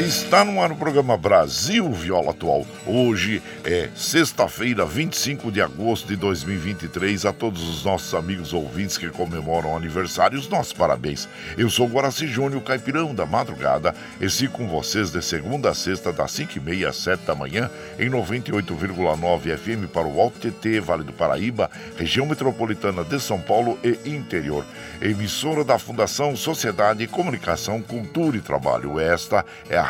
Está no ar o programa Brasil Viola Atual. Hoje é sexta-feira, 25 de agosto de 2023. A todos os nossos amigos ouvintes que comemoram aniversários, nossos parabéns. Eu sou Guaraci Júnior, caipirão da madrugada, e sigo com vocês de segunda a sexta, das 5h30 às 7 da manhã, em 98,9 FM para o Alto TT, Vale do Paraíba, região metropolitana de São Paulo e interior. Emissora da Fundação Sociedade, Comunicação, Cultura e Trabalho. Esta é a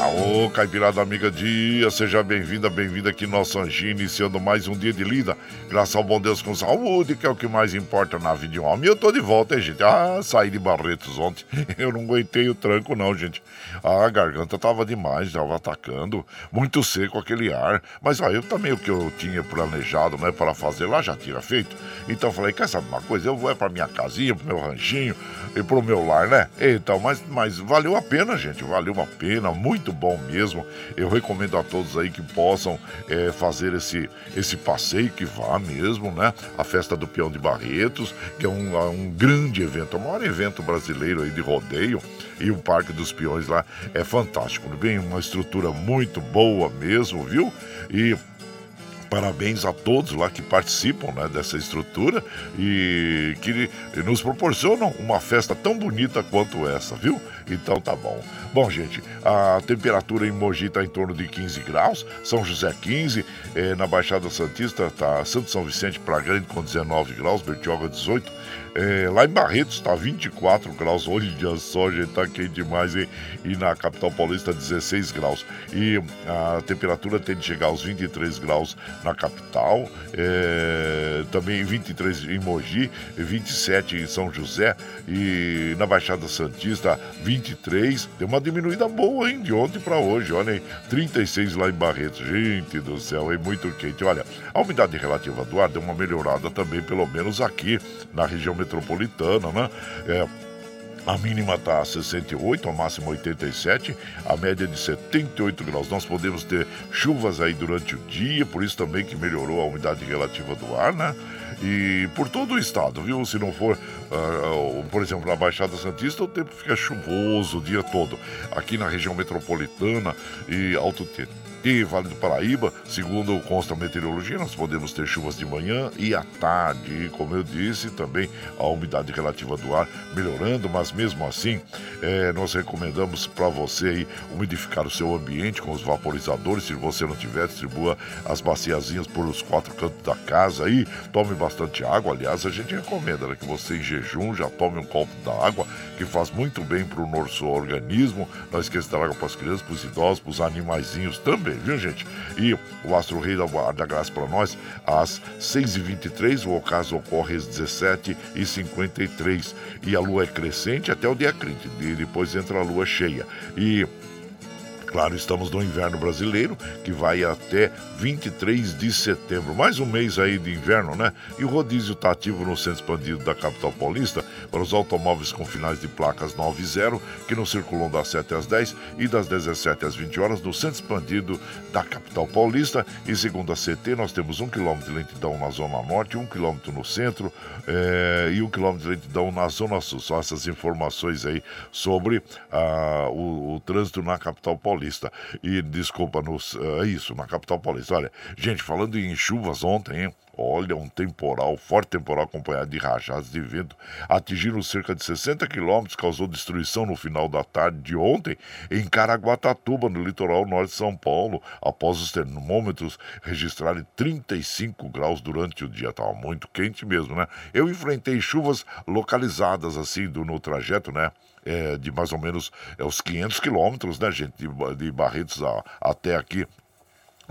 Aô, Caipirada Amiga Dia, seja bem-vinda, bem-vinda aqui no nosso Anjinho, iniciando mais um dia de lida. Graças ao bom Deus com saúde, que é o que mais importa na vida de um homem. E eu tô de volta, hein, gente? Ah, saí de Barretos ontem. Eu não aguentei o tranco, não, gente. Ah, a garganta tava demais, tava atacando. Muito seco aquele ar. Mas ah, eu também o que eu tinha planejado, né, para fazer lá já tinha feito. Então falei, quer saber uma coisa? Eu vou é pra minha casinha, pro meu ranchinho e pro meu lar, né? Então, mas, mas valeu a pena, gente. Valeu a pena, muito muito bom mesmo. Eu recomendo a todos aí que possam é, fazer esse, esse passeio, que vá mesmo, né? A Festa do Peão de Barretos, que é um, é um grande evento, é o maior evento brasileiro aí de rodeio. E o Parque dos Peões lá é fantástico, bem, uma estrutura muito boa mesmo, viu? E Parabéns a todos lá que participam né, dessa estrutura e que nos proporcionam uma festa tão bonita quanto essa, viu? Então tá bom. Bom, gente, a temperatura em Mogi está em torno de 15 graus, São José 15, eh, na Baixada Santista tá Santo São Vicente para Grande com 19 graus, Bertioga 18, é, lá em Barretos está 24 graus, olha só, gente, tá quente demais, hein? E na capital paulista 16 graus. E a temperatura tende a chegar aos 23 graus na capital, é, também 23 em Mogi, 27 em São José e na Baixada Santista 23. Deu uma diminuída boa, hein, de ontem para hoje, olha aí, 36 lá em Barretos. Gente do céu, é muito quente. Olha, a umidade relativa do ar deu uma melhorada também, pelo menos aqui na região metropolitana, né? É, a mínima está 68, a máxima 87, a média de 78 graus. Nós podemos ter chuvas aí durante o dia, por isso também que melhorou a umidade relativa do ar, né? E por todo o estado, viu? Se não for, uh, por exemplo, na Baixada Santista, o tempo fica chuvoso o dia todo. Aqui na região metropolitana e Alto Tietê e Vale do Paraíba, segundo consta a meteorologia, nós podemos ter chuvas de manhã e à tarde. E, como eu disse, também a umidade relativa do ar melhorando, mas mesmo assim, é, nós recomendamos para você aí, umidificar o seu ambiente com os vaporizadores. Se você não tiver, distribua as baciazinhas por os quatro cantos da casa aí. Tome bastante água. Aliás, a gente recomenda né, que você em jejum já tome um copo d'água, que faz muito bem para o nosso organismo. Não esqueça da água para as crianças, para os idosos, para os animaizinhos também bem, viu, gente? E o Astro Rei da, da Graça para nós, às 6h23, o ocaso ocorre às 17h53. E a lua é crescente até o dia 30, e depois entra a lua cheia. E Claro, estamos no inverno brasileiro, que vai até 23 de setembro. Mais um mês aí de inverno, né? E o rodízio está ativo no centro expandido da capital paulista para os automóveis com finais de placas 9 e 0, que não circulam das 7 às 10 e das 17 às 20 horas no centro expandido da capital paulista. E segundo a CT, nós temos um quilômetro de lentidão na zona norte, um quilômetro no centro é, e um quilômetro de lentidão na zona sul. Só essas informações aí sobre ah, o, o trânsito na capital paulista. Paulista. E desculpa, nos, é isso, na capital paulista. Olha, gente, falando em chuvas ontem, hein? Olha, um temporal, forte temporal acompanhado de rajadas de vento, atingindo cerca de 60 quilômetros, causou destruição no final da tarde de ontem em Caraguatatuba, no litoral norte de São Paulo, após os termômetros registrarem 35 graus durante o dia. Estava muito quente mesmo, né? Eu enfrentei chuvas localizadas assim do, no trajeto, né? É, de mais ou menos é, os 500 quilômetros, né, gente, de, de Barretos a, até aqui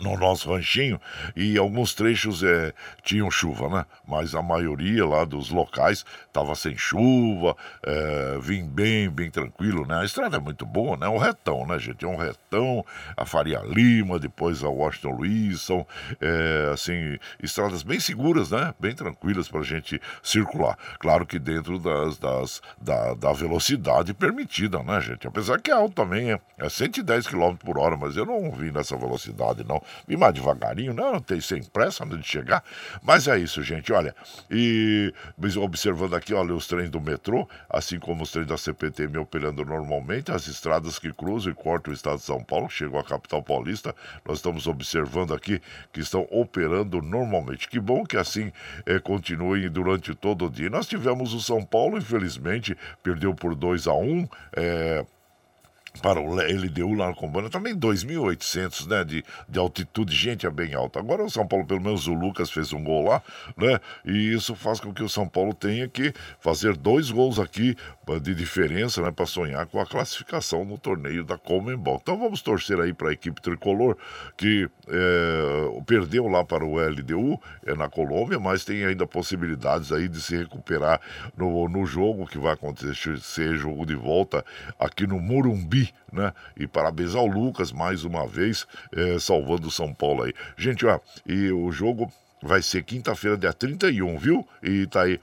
no nosso ranchinho e alguns trechos é, tinham chuva, né? Mas a maioria lá dos locais estava sem chuva, é, vim bem, bem tranquilo, né? A estrada é muito boa, né? Um retão, né, gente? É um retão, a Faria Lima, depois a Washington Luiz, são, é, assim, estradas bem seguras, né? Bem tranquilas para a gente circular. Claro que dentro das, das da, da, velocidade permitida, né, gente? Apesar que é alto também, é, é 110 km por hora, mas eu não vim nessa velocidade, não vim mais devagarinho, não, não tem sem pressa de chegar. Mas é isso, gente, olha. E observando aqui, olha, os trens do metrô, assim como os trens da CPTM operando normalmente, as estradas que cruzam e cortam o estado de São Paulo, chegou à capital paulista, nós estamos observando aqui que estão operando normalmente. Que bom que assim é, continuem durante todo o dia. Nós tivemos o São Paulo, infelizmente, perdeu por 2 a 1 um, é, para o LDU lá no Combana, também 2.800 né, de, de altitude, gente é bem alta. Agora o São Paulo, pelo menos o Lucas fez um gol lá, né? E isso faz com que o São Paulo tenha que fazer dois gols aqui de diferença, né, para sonhar com a classificação no torneio da Comembol. Então vamos torcer aí para a equipe tricolor que é, perdeu lá para o LDU é, na Colômbia, mas tem ainda possibilidades aí de se recuperar no, no jogo que vai acontecer, ser jogo de volta aqui no Morumbi, né? E parabéns ao Lucas mais uma vez, é, salvando o São Paulo aí. Gente, ó, e o jogo vai ser quinta-feira, dia 31, viu? E tá aí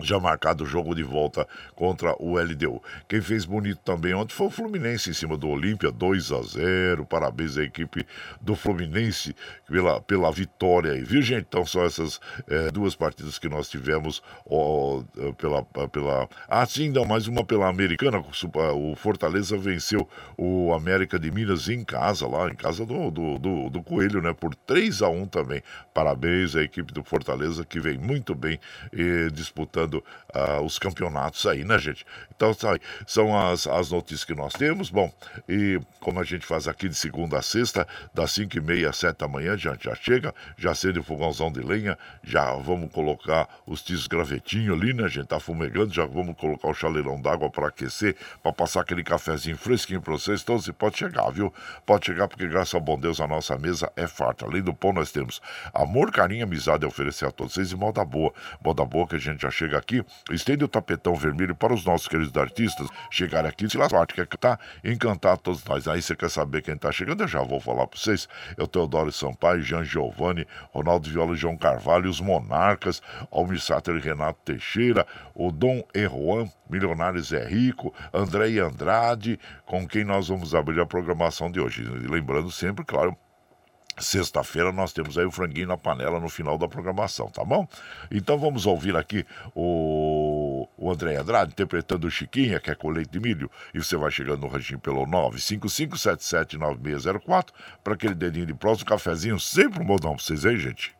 já marcado o jogo de volta contra o LDU. Quem fez bonito também ontem foi o Fluminense em cima do Olímpia, 2 a 0. Parabéns à equipe do Fluminense pela, pela vitória aí, viu, gente? Então são essas é, duas partidas que nós tivemos ó, pela, pela. Ah, sim, não, mais uma pela Americana. O Fortaleza venceu o América de Minas em casa, lá em casa do, do, do, do Coelho, né? Por 3 a 1 também. Parabéns à equipe do Fortaleza que vem muito bem eh, disputando uh, os campeonatos aí, né, gente? Então, tá são as, as notícias que nós temos. Bom, e como a gente faz aqui de segunda a sexta, das 5 e meia às 7 da manhã, já, já chega, já acende o fogãozão de lenha, já vamos colocar os tios gravetinho ali, né, gente? Tá fumegando, já vamos colocar o chaleirão d'água para aquecer, para passar aquele cafezinho fresquinho para vocês. Então, você pode chegar, viu? Pode chegar, porque graças ao bom Deus a nossa mesa é farta. Além do pão, nós temos amor, carinho, amizade a oferecer a todos vocês e moda boa. Moda boa que a gente já chega aqui, estende o tapetão vermelho para os nossos queridos artistas chegarem aqui. Se lá quer cantar, encantar todos nós. Aí você quer saber quem está chegando? Eu já vou falar para vocês. Eu, Teodoro Sampaio, Jean Giovanni, Ronaldo Viola e João Carvalho, os Monarcas, Almir Sater e Renato Teixeira, o Dom Erroan, Milionários é Rico, André e Andrade, com quem nós vamos abrir a programação de hoje. Lembrando sempre, claro, Sexta-feira nós temos aí o franguinho na panela no final da programação, tá bom? Então vamos ouvir aqui o, o André Andrade interpretando o Chiquinha, que é com leite de milho. E você vai chegando no ranchinho pelo 955779604 para aquele dedinho de próximo, um cafezinho, sempre um modão pra vocês aí, gente.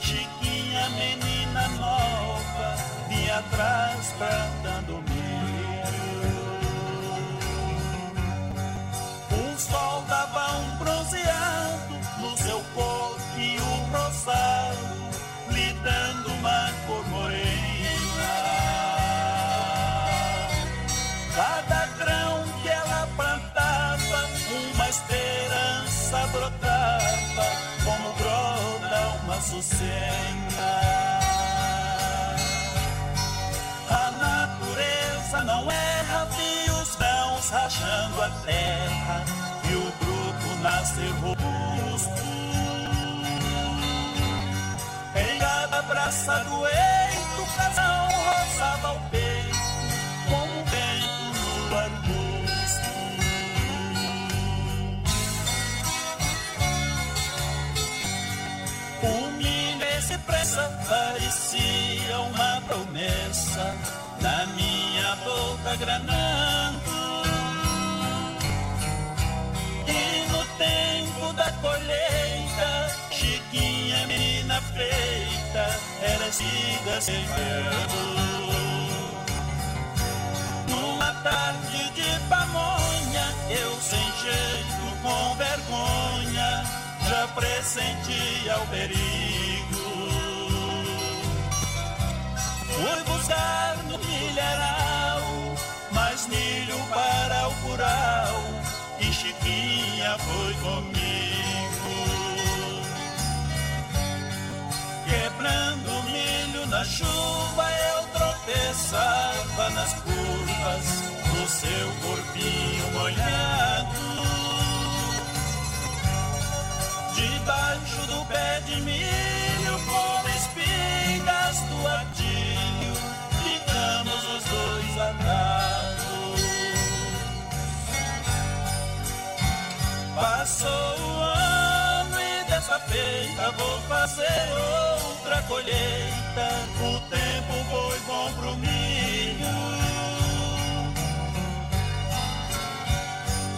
Chiquinha menina nova, de atrás pra dando terra e o grupo nascer robusto. Em cada praça do eito, casal roçava o peito, como o vento no arbusto. O Minas pressa parecia uma promessa na minha boca granada. colheita, Chiquinha, menina feita, era siga sembrando. Numa tarde de pamonha, eu sem jeito, com vergonha, já pressentia o perigo. Fui buscar no milharal, mais milho para o curau, e Chiquinha foi comigo. Na chuva eu tropeçava nas curvas do seu corpinho molhado. Debaixo do pé de milho, como espigas do adilho, ficamos os dois atados. Passou o ano e dessa feita vou fazer outro colheita, o tempo foi bom pro milho.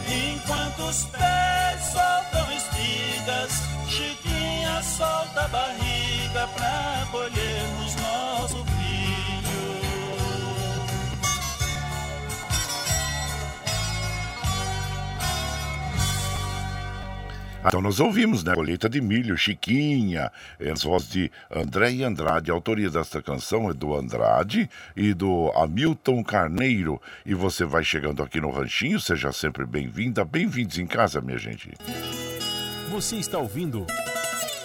Enquanto os pés soltam espigas, Chiquinha solta a barriga pra colhermos Então nós ouvimos, né? Colheita de Milho, Chiquinha, as vozes de André e Andrade. A autoria desta canção é do Andrade e do Hamilton Carneiro. E você vai chegando aqui no Ranchinho, seja sempre bem-vinda, bem-vindos em casa, minha gente. Você está ouvindo.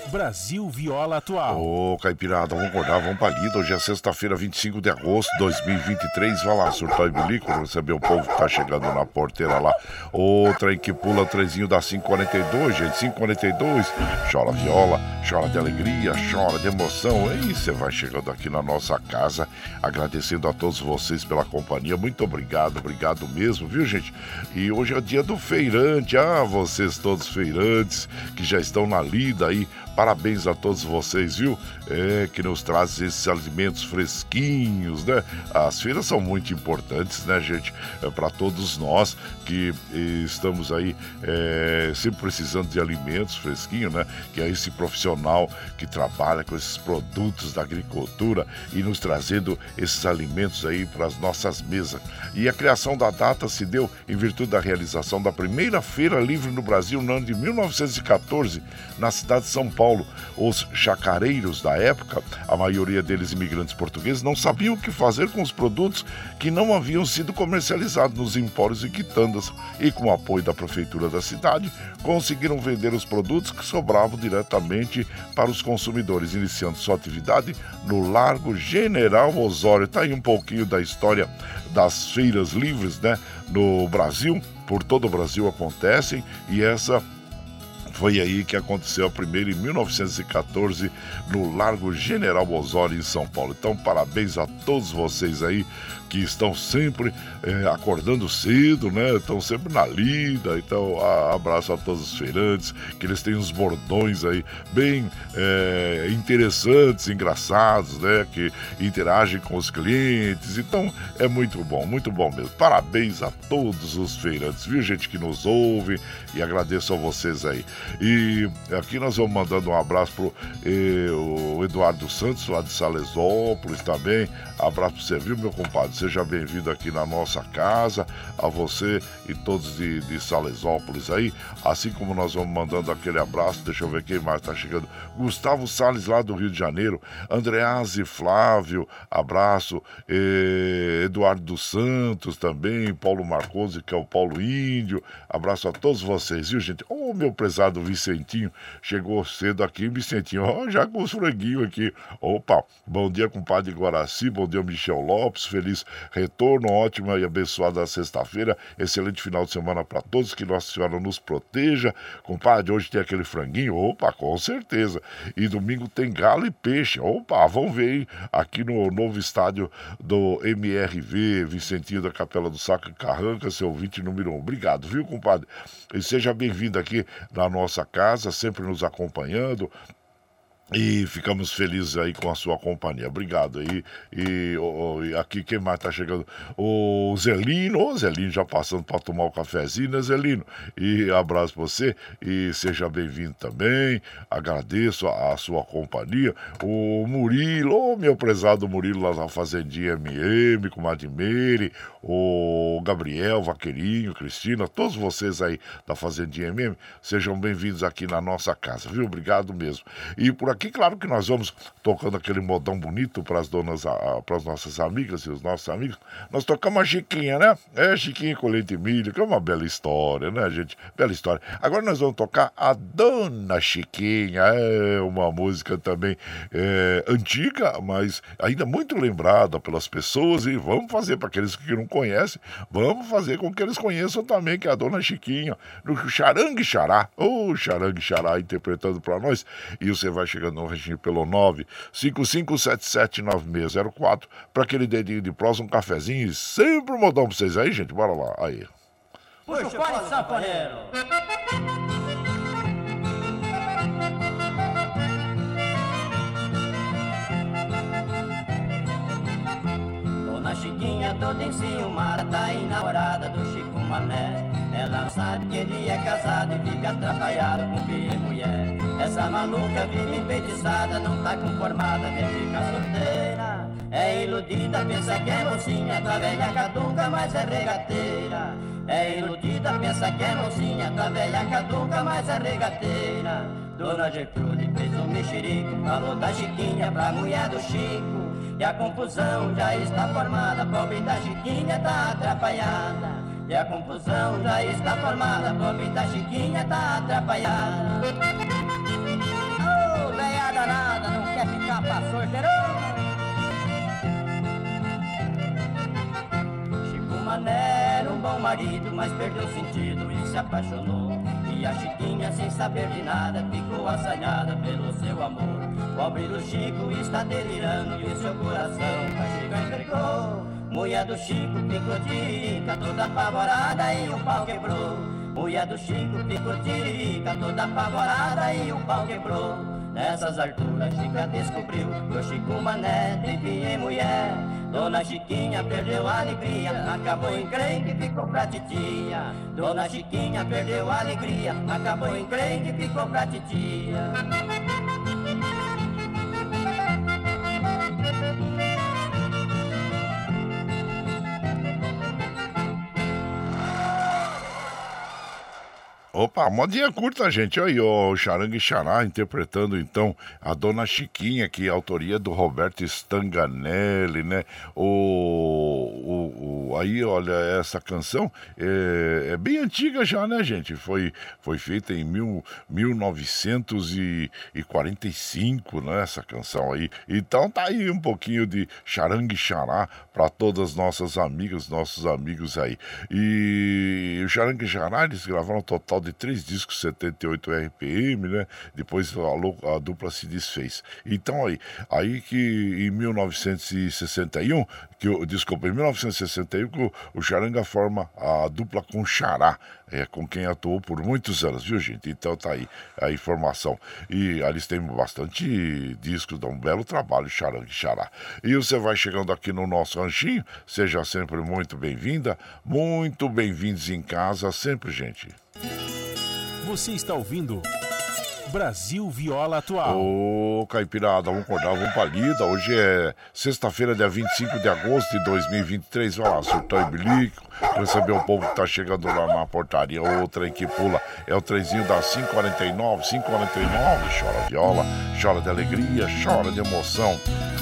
Brasil Viola Atual. Ô, oh, Caipirada, vamos acordar, vamos pra lida. Hoje é sexta-feira, 25 de agosto de 2023. Vai lá, surtar e bilico, receber o povo que tá chegando na porteira lá. Outra em que pula trezinho da 542, gente. 542. Chora viola, chora de alegria, chora de emoção. E você vai chegando aqui na nossa casa, agradecendo a todos vocês pela companhia. Muito obrigado, obrigado mesmo, viu, gente? E hoje é o dia do feirante. Ah, vocês todos feirantes que já estão na lida aí Parabéns a todos vocês, viu? É, que nos traz esses alimentos fresquinhos, né? As feiras são muito importantes, né, gente? É, Para todos nós que estamos aí é, sempre precisando de alimentos fresquinhos, né? Que é esse profissional que trabalha com esses produtos da agricultura e nos trazendo esses alimentos aí para as nossas mesas. E a criação da data se deu em virtude da realização da primeira feira livre no Brasil no ano de 1914, na cidade de São Paulo. Paulo, os chacareiros da época, a maioria deles imigrantes portugueses, não sabiam o que fazer com os produtos que não haviam sido comercializados nos empórios e quitandas e, com o apoio da prefeitura da cidade, conseguiram vender os produtos que sobravam diretamente para os consumidores, iniciando sua atividade no Largo General Osório. Está aí um pouquinho da história das feiras livres né, no Brasil, por todo o Brasil acontecem, e essa foi aí que aconteceu a primeira em 1914 no Largo General Osório em São Paulo. Então, parabéns a todos vocês aí que estão sempre é, acordando cedo, né? Estão sempre na lida. Então, a, abraço a todos os feirantes, que eles têm uns bordões aí bem é, interessantes, engraçados, né? Que interagem com os clientes. Então, é muito bom, muito bom mesmo. Parabéns a todos os feirantes, viu, gente que nos ouve e agradeço a vocês aí. E aqui nós vamos mandando um abraço pro eh, o Eduardo Santos, lá de Salesópolis também. Abraço pra você, viu, meu compadre? Seja bem-vindo aqui na nossa casa, a você e todos de, de Salesópolis aí. Assim como nós vamos mandando aquele abraço, deixa eu ver quem mais tá chegando. Gustavo Sales lá do Rio de Janeiro, Andrease Flávio, abraço. Eduardo dos Santos também, Paulo Marcosi, que é o Paulo Índio. Abraço a todos vocês, viu, gente? Ô, oh, meu prezado Vicentinho, chegou cedo aqui, Vicentinho, ó, já com os franguinhos aqui. Opa, bom dia, compadre Guaraci, bom dia, Michel Lopes, feliz retorno, ótima e abençoada sexta-feira, excelente final de semana para todos, que Nossa Senhora nos proteja. Compadre, hoje tem aquele franguinho, opa, com certeza. E domingo tem galo e peixe, opa, vamos ver aí, aqui no novo estádio do MRV, Vicentinho da Capela do Saco Carranca, seu ouvinte número um. Obrigado, viu, compadre? E seja bem-vindo aqui na nossa casa, sempre nos acompanhando, e ficamos felizes aí com a sua companhia. Obrigado aí. E, oh, e aqui quem mais tá chegando? O Zelino, o Zelino já passando para tomar o um cafezinho, né, Zelino? E abraço pra você e seja bem-vindo também. Agradeço a, a, sua companhia. O Murilo, oh, meu prezado Murilo lá na Fazendinha MM, com Madimere, o Gabriel, Vaqueirinho, Cristina, todos vocês aí da Fazendinha MM, sejam bem-vindos aqui na nossa casa, viu? Obrigado mesmo. E por aqui, claro que nós vamos tocando aquele modão bonito para as donas, para as nossas amigas e os nossos amigos. Nós tocamos a Chiquinha, né? É, Chiquinha com leite e milho, que é uma bela história, né, gente? Bela história. Agora nós vamos tocar a Dona Chiquinha, é uma música também é, antiga, mas ainda muito lembrada pelas pessoas e vamos fazer para aqueles que não conhecem, vamos fazer com que eles conheçam também, que é a Dona Chiquinha, no Charangue Xará, ou Charangue Xará interpretando para nós, e você vai chegar no regime pelo 955779604 para aquele dedinho de prosa, um cafezinho e sempre um modão pra vocês aí, gente. Bora lá, aí. Puxa o fone, saponeiro! Dona Chiquinha toda enciumada, tá enamorada do Chico Mané. Ela sabe que ele é casado e fica atrapalhado com filho e mulher. Essa maluca vive enfeitiçada, não tá conformada de ficar solteira. É iludida, pensa que é mocinha, tá velha caduca, mas é regateira. É iludida, pensa que é mocinha, tá velha caduca, mas é regateira. Dona Gertrude fez um mexerico, falou da Chiquinha pra mulher do Chico. E a confusão já está formada, pobre da Chiquinha tá atrapalhada. E a confusão já está formada, pobre da Chiquinha tá atrapalhada. Ô, oh, velha danada, não quer ficar pra sorteirão? Chico Mané era um bom marido, mas perdeu o sentido e se apaixonou. E a Chiquinha, sem saber de nada, ficou assanhada pelo seu amor. Pobre do Chico está delirando e o seu coração a Chica entregou. Mulher do Chico ficou tiririca, toda apavorada e o pau quebrou. Mulher do Chico ficou tiririca, toda apavorada e o pau quebrou. Nessas alturas Chica descobriu que o Chico Mané tem em mulher. Dona Chiquinha perdeu a alegria, acabou em crente e ficou pra titia. Dona Chiquinha perdeu a alegria, acabou em crente e ficou pra titia. Opa, modinha curta, gente. Aí, o Charangue Xará interpretando então a Dona Chiquinha, que é autoria do Roberto Stanganelli, né? O, o, o, aí, olha, essa canção é, é, bem antiga já, né, gente? Foi, foi feita em mil, 1945, né? Essa canção aí. Então tá aí um pouquinho de Charangue Xará para todas as nossas amigas, nossos amigos aí. E o Charangue Xará, eles gravaram um total de de três discos 78 RPM, né? Depois a, a, dupla se desfez. Então aí, aí que em 1961, que o, desculpa, em 1961 que o, o Charanga forma a dupla com Xará, é, com quem atuou por muitos anos, viu gente? Então tá aí a informação. E eles têm bastante discos, dão um belo trabalho, Charanga e Xará. E você vai chegando aqui no nosso ranchinho, seja sempre muito bem-vinda, muito bem-vindos em casa, sempre, gente. Você está ouvindo Brasil Viola Atual. Ô, Caipirada, vamos acordar, vamos pra lida. Hoje é sexta-feira, dia 25 de agosto de 2023. Vai lá, surtão bilico. Receber o povo que tá chegando lá na portaria. Outra que pula é o trenzinho da 549, 549. Chora viola, chora de alegria, chora de emoção.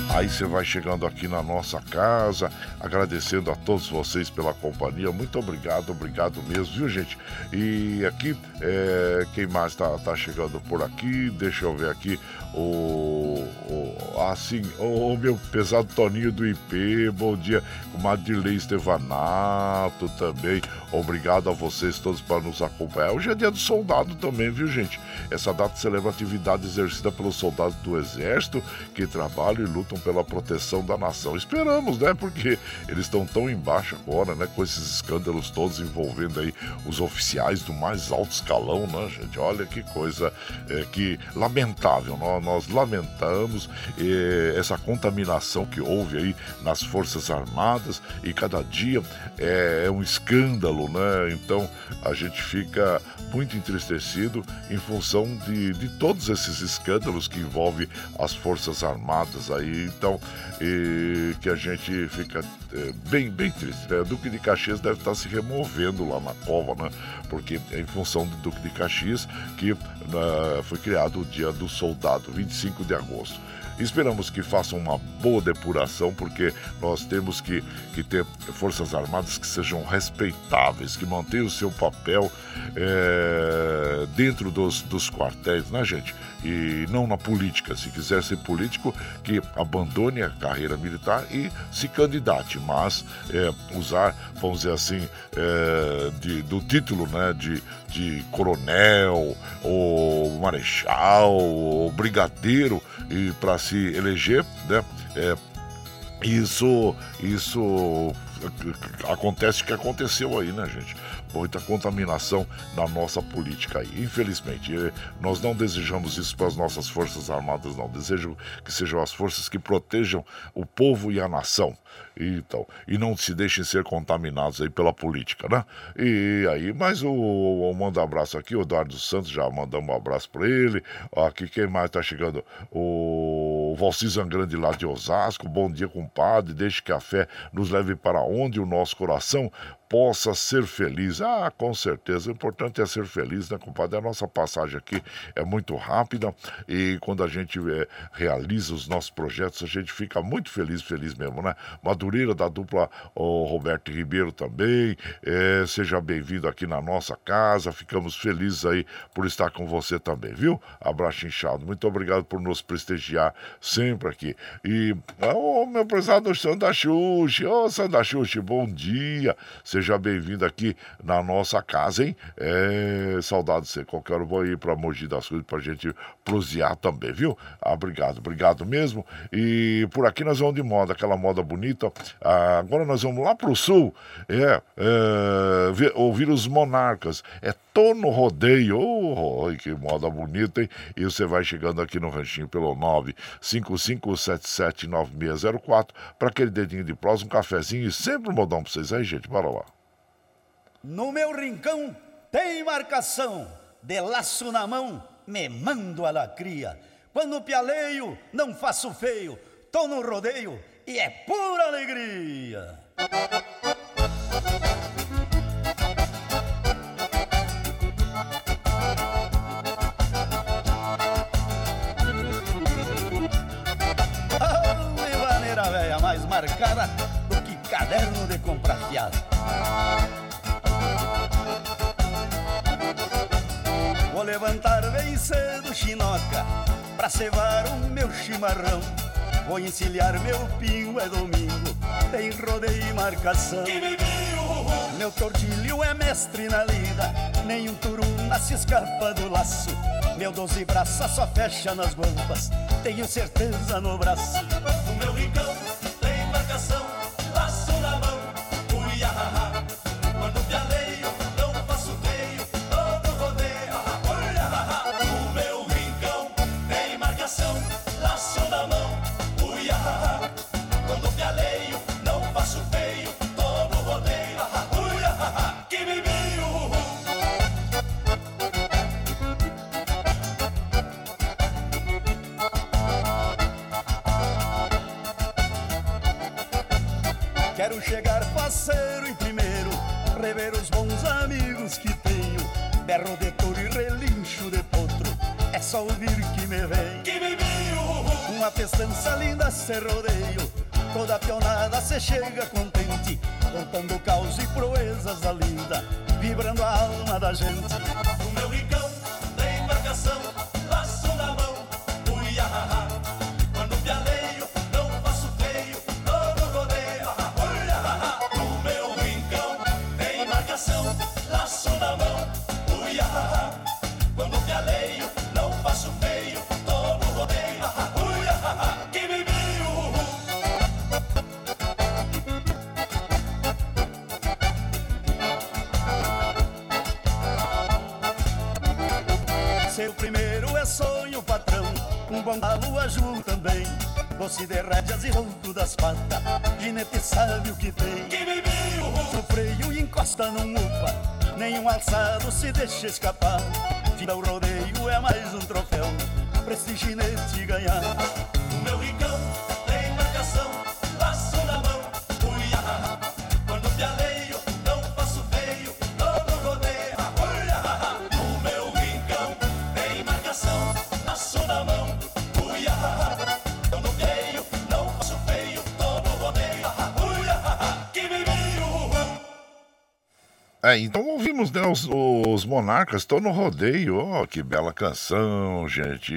Aí você vai chegando aqui na nossa casa, agradecendo a todos vocês pela companhia. Muito obrigado, obrigado mesmo, viu, gente? E aqui, é, quem mais tá, tá chegando por aqui? Deixa eu ver aqui. O, o assim, o, meu pesado Toninho do IP, bom dia. O Madilei Estevanato também. Obrigado a vocês todos para nos acompanhar. Hoje é dia do soldado também, viu, gente? Essa data celebra a atividade exercida pelos soldados do Exército que trabalham e lutam pela proteção da nação. Esperamos, né? Porque eles estão tão embaixo agora, né? Com esses escândalos todos envolvendo aí os oficiais do mais alto escalão, né, gente? Olha que coisa é, que lamentável. Nós, nós lamentamos é, essa contaminação que houve aí nas Forças Armadas e cada dia é, é um escândalo, né? Então a gente fica muito entristecido em função de, de todos esses escândalos que envolvem as Forças Armadas aí. Então, que a gente fica é, bem, bem triste. Né? Duque de Caxias deve estar se removendo lá na cova, né? Porque é em função do Duque de Caxias que foi criado o Dia do Soldado, 25 de agosto. Esperamos que façam uma boa depuração, porque nós temos que, que ter forças armadas que sejam respeitáveis, que mantenham o seu papel é, dentro dos, dos quartéis, né, gente? E não na política. Se quiser ser político, que abandone a carreira militar e se candidate, mas é, usar, vamos dizer assim, é, de, do título né, de, de coronel, ou marechal, ou brigadeiro, e para se eleger, né? É, isso, isso acontece o que aconteceu aí, né, gente? Muita contaminação na nossa política aí. Infelizmente, nós não desejamos isso para as nossas Forças Armadas, não. Desejo que sejam as forças que protejam o povo e a nação. Então, e não se deixem ser contaminados aí pela política, né? E aí, mas o, o, o manda abraço aqui, o Eduardo Santos, já mandamos um abraço para ele. Aqui quem mais tá chegando? O Valci Zangrande lá de Osasco. Bom dia, compadre. Deixe que a fé nos leve para onde o nosso coração possa ser feliz. Ah, com certeza. O importante é ser feliz, né, compadre? A nossa passagem aqui é muito rápida e quando a gente é, realiza os nossos projetos, a gente fica muito feliz, feliz mesmo, né? Madureira da dupla o Roberto Ribeiro também. É, seja bem-vindo aqui na nossa casa. Ficamos felizes aí por estar com você também, viu? Abraço inchado. Muito obrigado por nos prestigiar sempre aqui. E, ô, oh, meu prezado Sandra Xuxi, ô, oh, Sandra Xuxi, bom dia. Seja bem-vindo aqui na nossa casa, hein? É, saudade de você. Qualquer hora vou ir para Mogi das Cruzes para a gente prosear também, viu? Ah, obrigado, obrigado mesmo. E por aqui nós vamos de moda, aquela moda bonita. Ah, agora nós vamos lá para o sul, é, é, ouvir os monarcas. É tô no rodeio. Oh, que moda bonita, hein? E você vai chegando aqui no ranchinho pelo 955779604 para aquele dedinho de prós, um cafezinho e sempre um modão para vocês aí, gente. Bora lá. No meu rincão tem marcação, de laço na mão, me mando a lacria. Quando pialeio, não faço feio, tô no rodeio e é pura alegria. Marcada do que caderno de comprar fiado. Vou levantar bem cedo, chinoca, pra cevar o meu chimarrão. Vou encilhar meu pinho, é domingo, tem rodeio e marcação. Meu tortilho é mestre na lida, nenhum turuna se escapa do laço. Meu doze braças só fecha nas guampas, tenho certeza no braço. Festança linda se rodeio, toda pionada se chega contente, contando caos e proezas da linda, vibrando a alma da gente. Das patas, ginete sabe o que tem. Que. No freio e encosta num upa, nenhum alçado se deixa escapar. Vida o rodeio é mais um troféu, pra esse ginete ganhar. É, então ouvimos, né? Os, os Monarcas estão no rodeio. Oh, que bela canção, gente.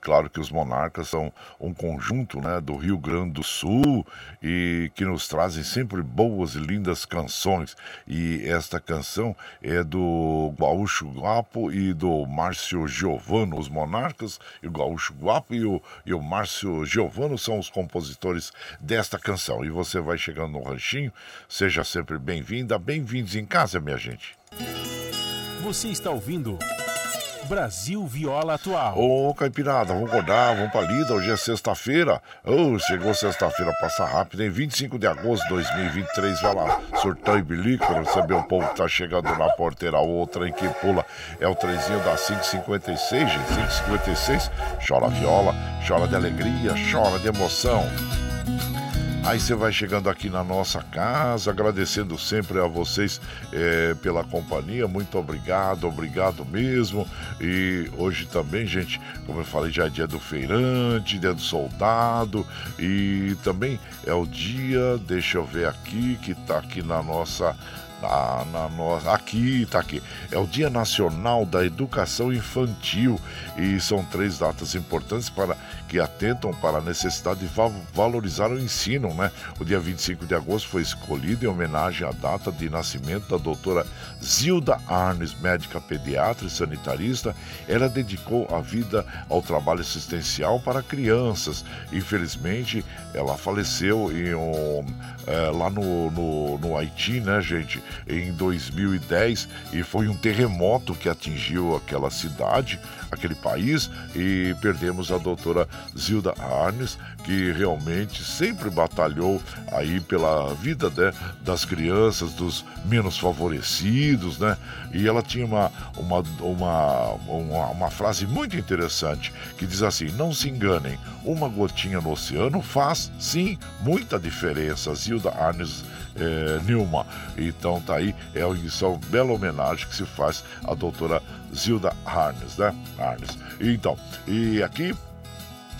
Claro que os Monarcas são um conjunto, né? Do Rio Grande do Sul e que nos trazem sempre boas e lindas canções. E esta canção é do Gaúcho Guapo e do Márcio Giovano. Os Monarcas e o Gaúcho Guapo e o, e o Márcio Giovano são os compositores desta canção. E você vai chegando no ranchinho, seja sempre bem-vinda, bem-vindos em casa, minha gente. Você está ouvindo Brasil Viola Atual. Ô, Caipirada, vamos acordar, vamos pra lida. Hoje é sexta-feira. Oh, chegou sexta-feira, passa rápido, em 25 de agosto de 2023. Vai lá, surtão e bilico pra saber o povo que tá chegando na porteira. Outra em que pula é o trezinho da 556, gente. 556. Chora viola, chora de alegria, chora de emoção. Aí você vai chegando aqui na nossa casa, agradecendo sempre a vocês é, pela companhia. Muito obrigado, obrigado mesmo. E hoje também, gente, como eu falei, já é dia do feirante, dia do soldado. E também é o dia, deixa eu ver aqui, que tá aqui na nossa na, na nossa, aqui, tá aqui. É o Dia Nacional da Educação Infantil e são três datas importantes para que atentam para a necessidade de valorizar o ensino, né? O dia 25 de agosto foi escolhido em homenagem à data de nascimento da doutora Zilda Arnes, médica pediatra e sanitarista. Ela dedicou a vida ao trabalho assistencial para crianças. Infelizmente, ela faleceu em um, é, lá no, no, no Haiti, né, gente? Em 2010 e foi um terremoto que atingiu aquela cidade, aquele país e perdemos a doutora Zilda Arnes, que realmente sempre batalhou aí pela vida né, das crianças, dos menos favorecidos, né? E ela tinha uma, uma, uma, uma, uma frase muito interessante que diz assim: não se enganem, uma gotinha no oceano faz sim muita diferença. Zilda Arnes é, Nilma. Então tá aí, é uma bela homenagem que se faz à doutora Zilda Harnes, né? Harnes. Então, e aqui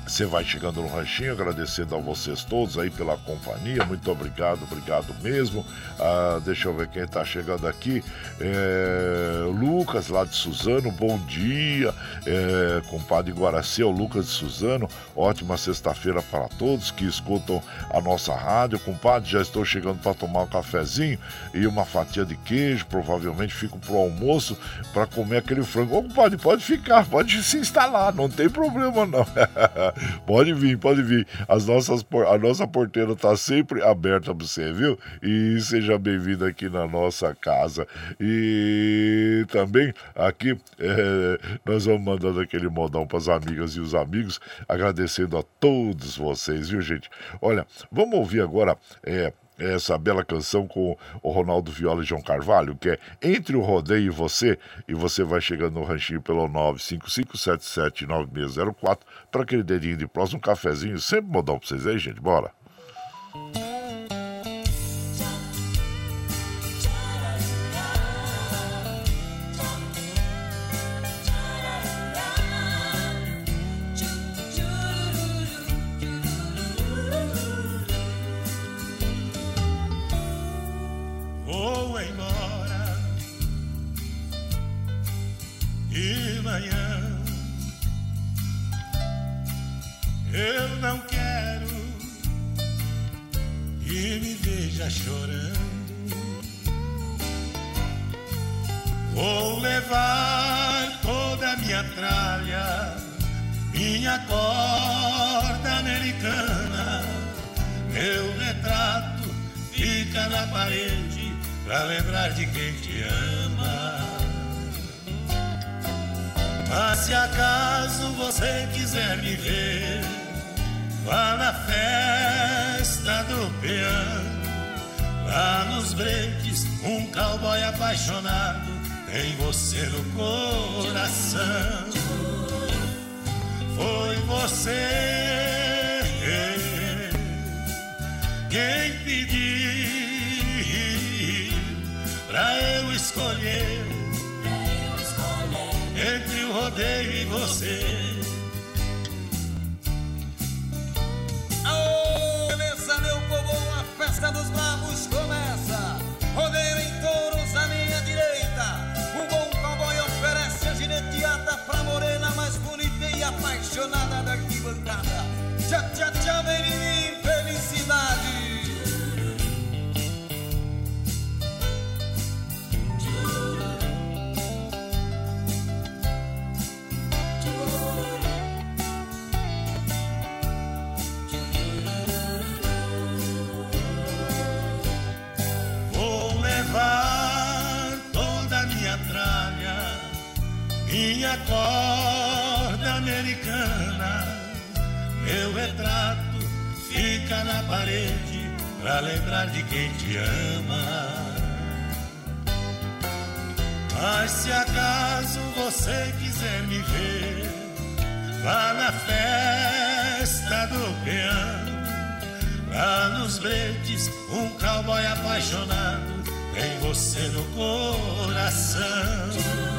você vai chegando no ranchinho, agradecendo a vocês todos aí pela companhia. Muito obrigado, obrigado mesmo. Ah, deixa eu ver quem está chegando aqui. É, Lucas, lá de Suzano, bom dia. É, compadre Guaraci, o Lucas de Suzano. Ótima sexta-feira para todos que escutam a nossa rádio. Compadre, já estou chegando para tomar um cafezinho e uma fatia de queijo. Provavelmente fico pro almoço para comer aquele frango. Ô, compadre, pode ficar, pode se instalar, não tem problema não. Pode vir, pode vir. As nossas, a nossa porteira está sempre aberta para você, viu? E seja bem-vindo aqui na nossa casa. E também aqui é, nós vamos mandando aquele modão para as amigas e os amigos, agradecendo a todos vocês, viu, gente? Olha, vamos ouvir agora. É, essa bela canção com o Ronaldo Viola e João Carvalho, que é Entre o Rodeio e Você, e você vai chegando no ranchinho pelo 955779604 para aquele dedinho de próximo, um cafezinho, sempre modão para vocês aí, gente, bora! Chorando. Vou levar toda a minha tralha, minha corda americana. Meu retrato fica na parede pra lembrar de quem te ama. Mas se acaso você quiser me ver, vá na festa do peão. Lá nos breaks, um cowboy apaixonado tem você no coração. Foi você quem pediu pra eu escolher entre o rodeio e você. festa dos bravos começa. Rodeio em touros à minha direita. O bom cowboy oferece a gineteada pra morena mais bonita e apaixonada da arquibancada. Tchau, tchau, tchau, vem de mim, minha corda americana, meu retrato fica na parede pra lembrar de quem te ama. Mas se acaso você quiser me ver, vá na festa do peão. Lá nos verdes, um cowboy apaixonado tem você no coração.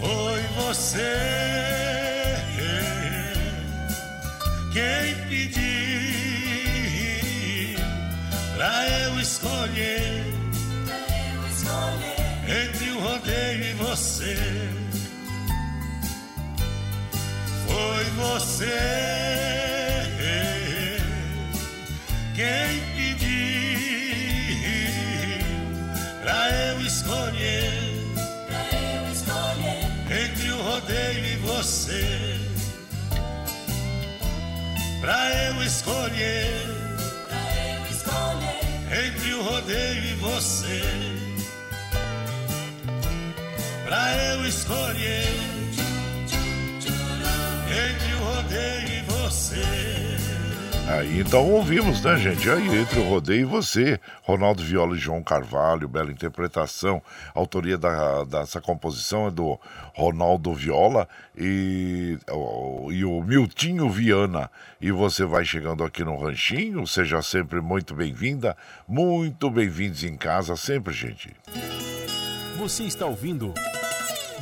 Foi você quem pediu pra eu escolher entre o rodeio e você. Foi você quem pediu pra eu escolher entre o rodeio e você. Pra eu escolher entre o rodeio e você. Pra eu escolher entre o rodeio e você. Aí então ouvimos, né, gente? Aí entre o rodeio e você, Ronaldo Viola e João Carvalho, bela interpretação. A autoria da, dessa composição é do Ronaldo Viola e, e o Miltinho Viana. E você vai chegando aqui no Ranchinho, seja sempre muito bem-vinda, muito bem-vindos em casa, sempre, gente. Você está ouvindo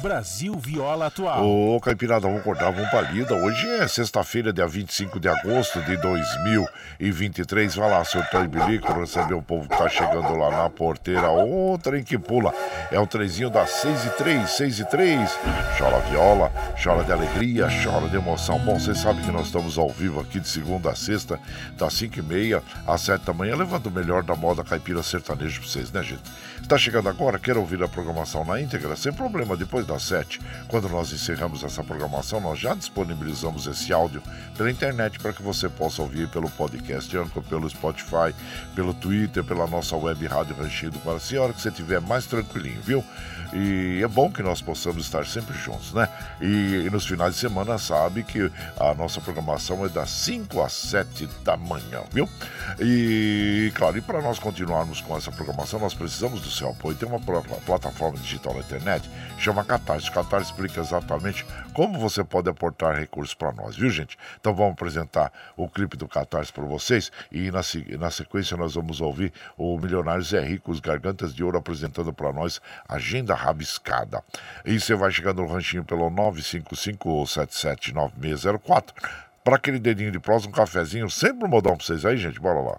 Brasil Viola Atual. Ô, Caipirada, vamos cortar, vamos pra lida. Hoje é sexta-feira, dia 25 de agosto de 2023. Vai lá, e bilico, receber o povo que tá chegando lá na porteira. Ô, trem que pula. É o trezinho das 6 e 3, 6 e 3. Chora viola, chora de alegria, chora de emoção. Bom, vocês sabem que nós estamos ao vivo aqui de segunda a sexta, das 5 e meia às 7 da manhã, levando o melhor da moda caipira sertaneja pra vocês, né, gente? Está chegando agora, quer ouvir a programação na íntegra? Sem problema, depois das 7, quando nós encerramos essa programação, nós já disponibilizamos esse áudio pela internet para que você possa ouvir pelo podcast Anchor, pelo Spotify, pelo Twitter, pela nossa web Rádio Ranchinho do Guaraci, a hora que você estiver mais tranquilinho, viu? E é bom que nós possamos estar sempre juntos, né? E, e nos finais de semana sabe que a nossa programação é das 5 às 7 da manhã, viu? E claro, e para nós continuarmos com essa programação, nós precisamos do seu apoio. Tem uma pla- plataforma digital na internet, chama Catarse. Catarse explica exatamente como você pode aportar recursos para nós, viu, gente? Então vamos apresentar o clipe do Catarse para vocês e na, na sequência nós vamos ouvir o milionário Zé Rico, os Gargantas de Ouro, apresentando para nós Agenda Rabiscada. E você vai chegando no ranchinho pelo 955-779604 para aquele dedinho de prosa, um cafezinho, sempre um modão para vocês aí, gente. Bora lá.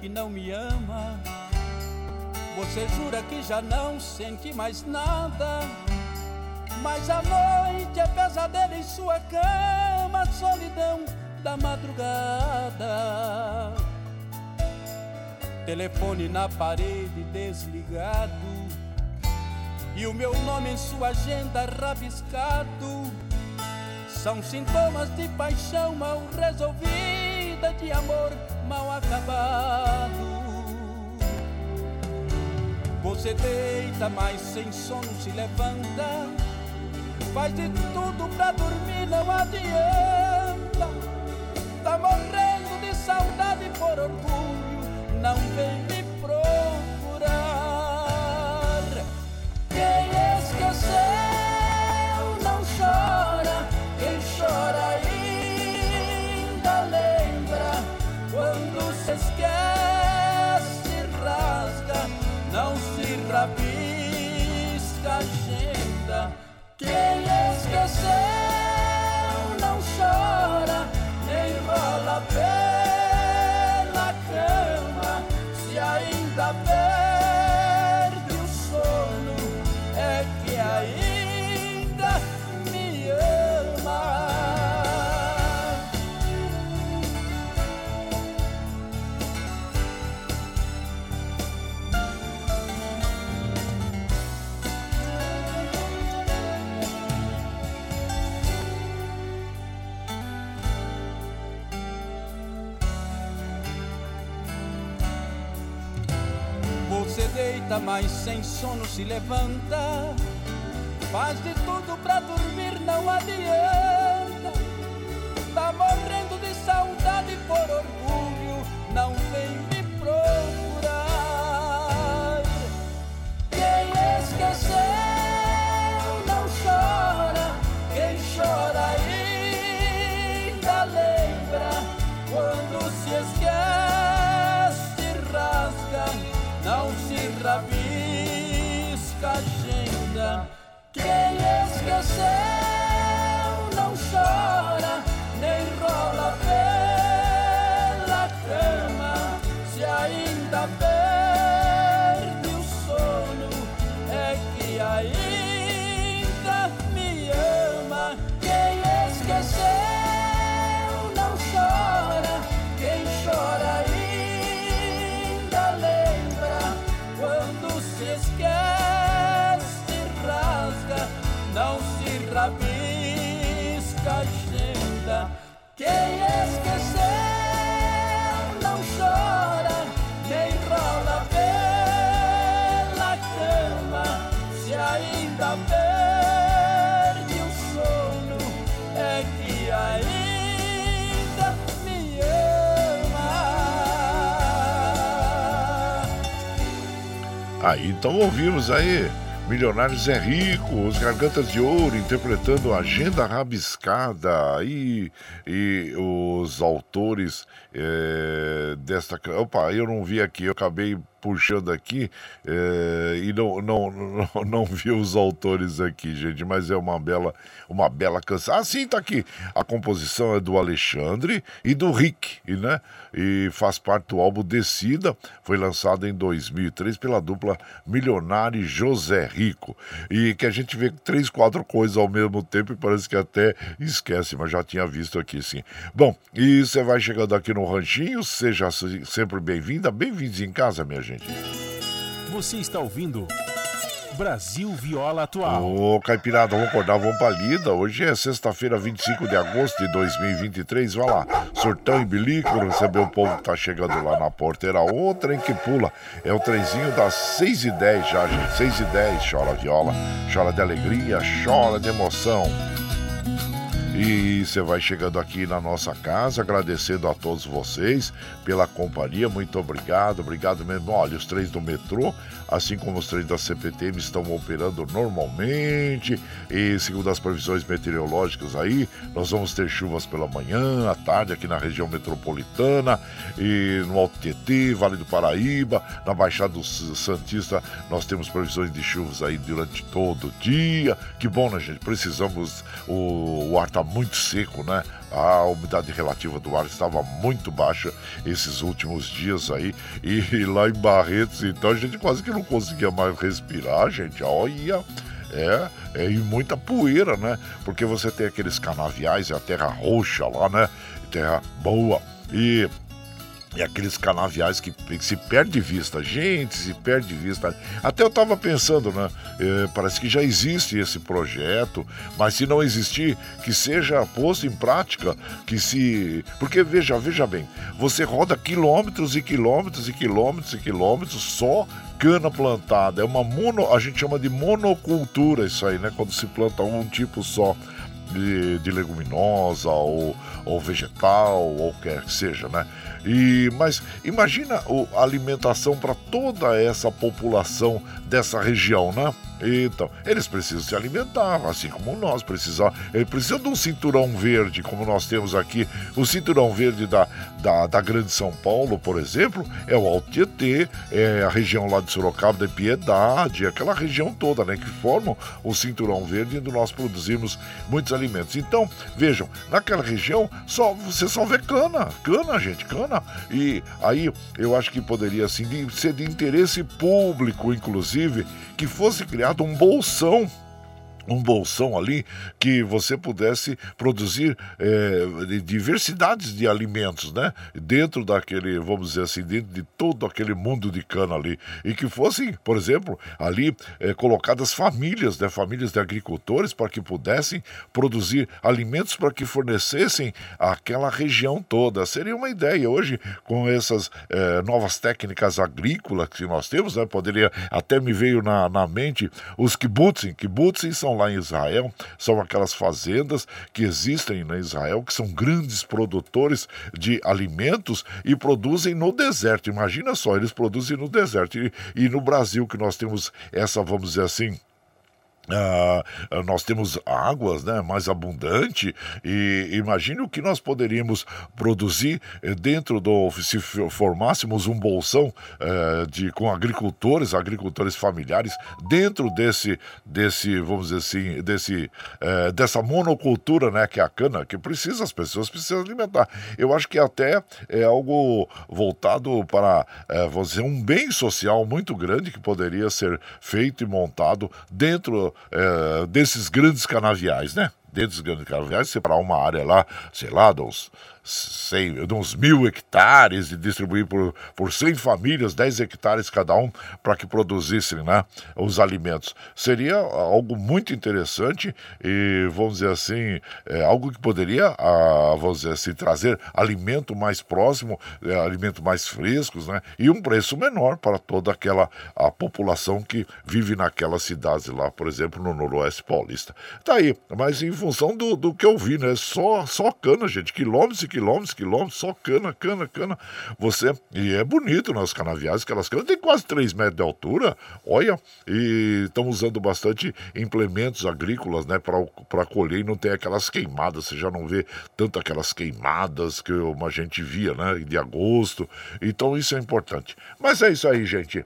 que não me ama. Você jura que já não sente mais nada. Mas a noite é pesadelo em sua cama, solidão da madrugada. Telefone na parede desligado. E o meu nome em sua agenda rabiscado. São sintomas de paixão mal resolvida, de amor mal acabado. Você deita, mas sem sono se levanta. Faz de tudo pra dormir, não adianta. Tá morrendo de saudade por orgulho, não vem sem sono se levanta. Faz de tudo pra dormir, não adianta. Ainda me ama. Aí então ouvimos aí Milionários é Rico, os Gargantas de Ouro interpretando Agenda Rabiscada e, e os autores eh, desta. Opa, eu não vi aqui, eu acabei puxando aqui eh, e não, não, não, não vi os autores aqui, gente, mas é uma bela, uma bela canção. Ah, sim, tá aqui. A composição é do Alexandre e do Rick, e, né? E faz parte do álbum Descida, foi lançado em 2003 pela dupla Milionário José Rico. E que a gente vê três, quatro coisas ao mesmo tempo e parece que até esquece, mas já tinha visto aqui sim. Bom, e você vai chegando aqui no Ranchinho, seja sempre bem-vinda, bem-vindos em casa, minha gente. Você está ouvindo Brasil Viola Atual. Ô, Caipirada, vamos acordar, vamos pra lida. Hoje é sexta-feira, 25 de agosto de 2023. Vai lá, surtão e bilico, receber o povo que tá chegando lá na porteira. O trem que pula é o trenzinho das 6 e 10 já, gente. 6 e 10, chora viola, chora de alegria, chora de emoção. E você vai chegando aqui na nossa casa, agradecendo a todos vocês pela companhia. Muito obrigado, obrigado mesmo. Olha, os trens do metrô, assim como os trens da CPTM, estão operando normalmente. E segundo as previsões meteorológicas aí, nós vamos ter chuvas pela manhã, à tarde aqui na região metropolitana, e no Alto Tietê, Vale do Paraíba, na Baixada do Santista, nós temos previsões de chuvas aí durante todo o dia. Que bom, né, gente? Precisamos, o, o ar tá muito seco, né? A umidade relativa do ar estava muito baixa esses últimos dias aí. E, lá em Barretos, então, a gente quase que não conseguia mais respirar, gente. Olha. É, é, e muita poeira, né? Porque você tem aqueles canaviais e a terra roxa lá, né? Terra boa. E e aqueles canaviais que, se perde vista, gente, se perde vista. Até eu estava pensando, né? É, parece que já existe esse projeto, mas se não existir, que seja posto em prática, que se. Porque veja, veja bem, você roda quilômetros e quilômetros e quilômetros e quilômetros só cana plantada. É uma mono, a gente chama de monocultura isso aí, né? Quando se planta um tipo só de, de leguminosa ou, ou vegetal, ou quer que seja, né? E, mas imagina a alimentação para toda essa população dessa região, né? Então, eles precisam se alimentar, assim como nós precisamos. Eles precisam de um cinturão verde, como nós temos aqui. O cinturão verde da, da, da Grande São Paulo, por exemplo, é o Alto Tietê, é a região lá de Sorocaba da Piedade, aquela região toda, né, que formam o cinturão verde onde nós produzimos muitos alimentos. Então, vejam, naquela região só você só vê cana, cana, gente, cana. E aí eu acho que poderia assim ser de interesse público, inclusive, que fosse criado um bolsão um bolsão ali que você pudesse produzir é, diversidades de alimentos, né? Dentro daquele, vamos dizer assim, dentro de todo aquele mundo de cana ali. E que fossem, por exemplo, ali é, colocadas famílias, né? Famílias de agricultores para que pudessem produzir alimentos para que fornecessem aquela região toda. Seria uma ideia. Hoje, com essas é, novas técnicas agrícolas que nós temos, né? Poderia, até me veio na, na mente os kibbutzim. Kibbutzim são lá em Israel são aquelas fazendas que existem na Israel, que são grandes produtores de alimentos e produzem no deserto. Imagina só, eles produzem no deserto. E, e no Brasil, que nós temos essa, vamos dizer assim, Uh, nós temos águas né, mais abundante e imagine o que nós poderíamos produzir eh, dentro do se formássemos um bolsão uh, de com agricultores agricultores familiares dentro desse desse vamos dizer assim desse uh, dessa monocultura né que é a cana que precisa as pessoas precisam alimentar. Eu acho que até é algo voltado para vamos dizer um bem social muito grande que poderia ser feito e montado dentro é, desses grandes canaviais, né? Dos grandes canaviais, separar uma área lá, sei lá, dos sei, de uns mil hectares e distribuir por, por 100 famílias, 10 hectares cada um, para que produzissem né, os alimentos. Seria algo muito interessante e, vamos dizer assim, é, algo que poderia, vamos dizer assim, trazer alimento mais próximo, é, alimento mais frescos, né, e um preço menor para toda aquela a população que vive naquelas cidades lá, por exemplo, no Noroeste Paulista. Tá aí, mas em função do, do que eu vi, né, só, só cana, gente, quilômetros e quilômetros, quilômetros, só cana, cana, cana. Você. E é bonito nas canaviais, aquelas canas tem quase 3 metros de altura, olha, e estão usando bastante implementos agrícolas, né, para colher e não tem aquelas queimadas, você já não vê tanto aquelas queimadas que a gente via, né, de agosto. Então isso é importante. Mas é isso aí, gente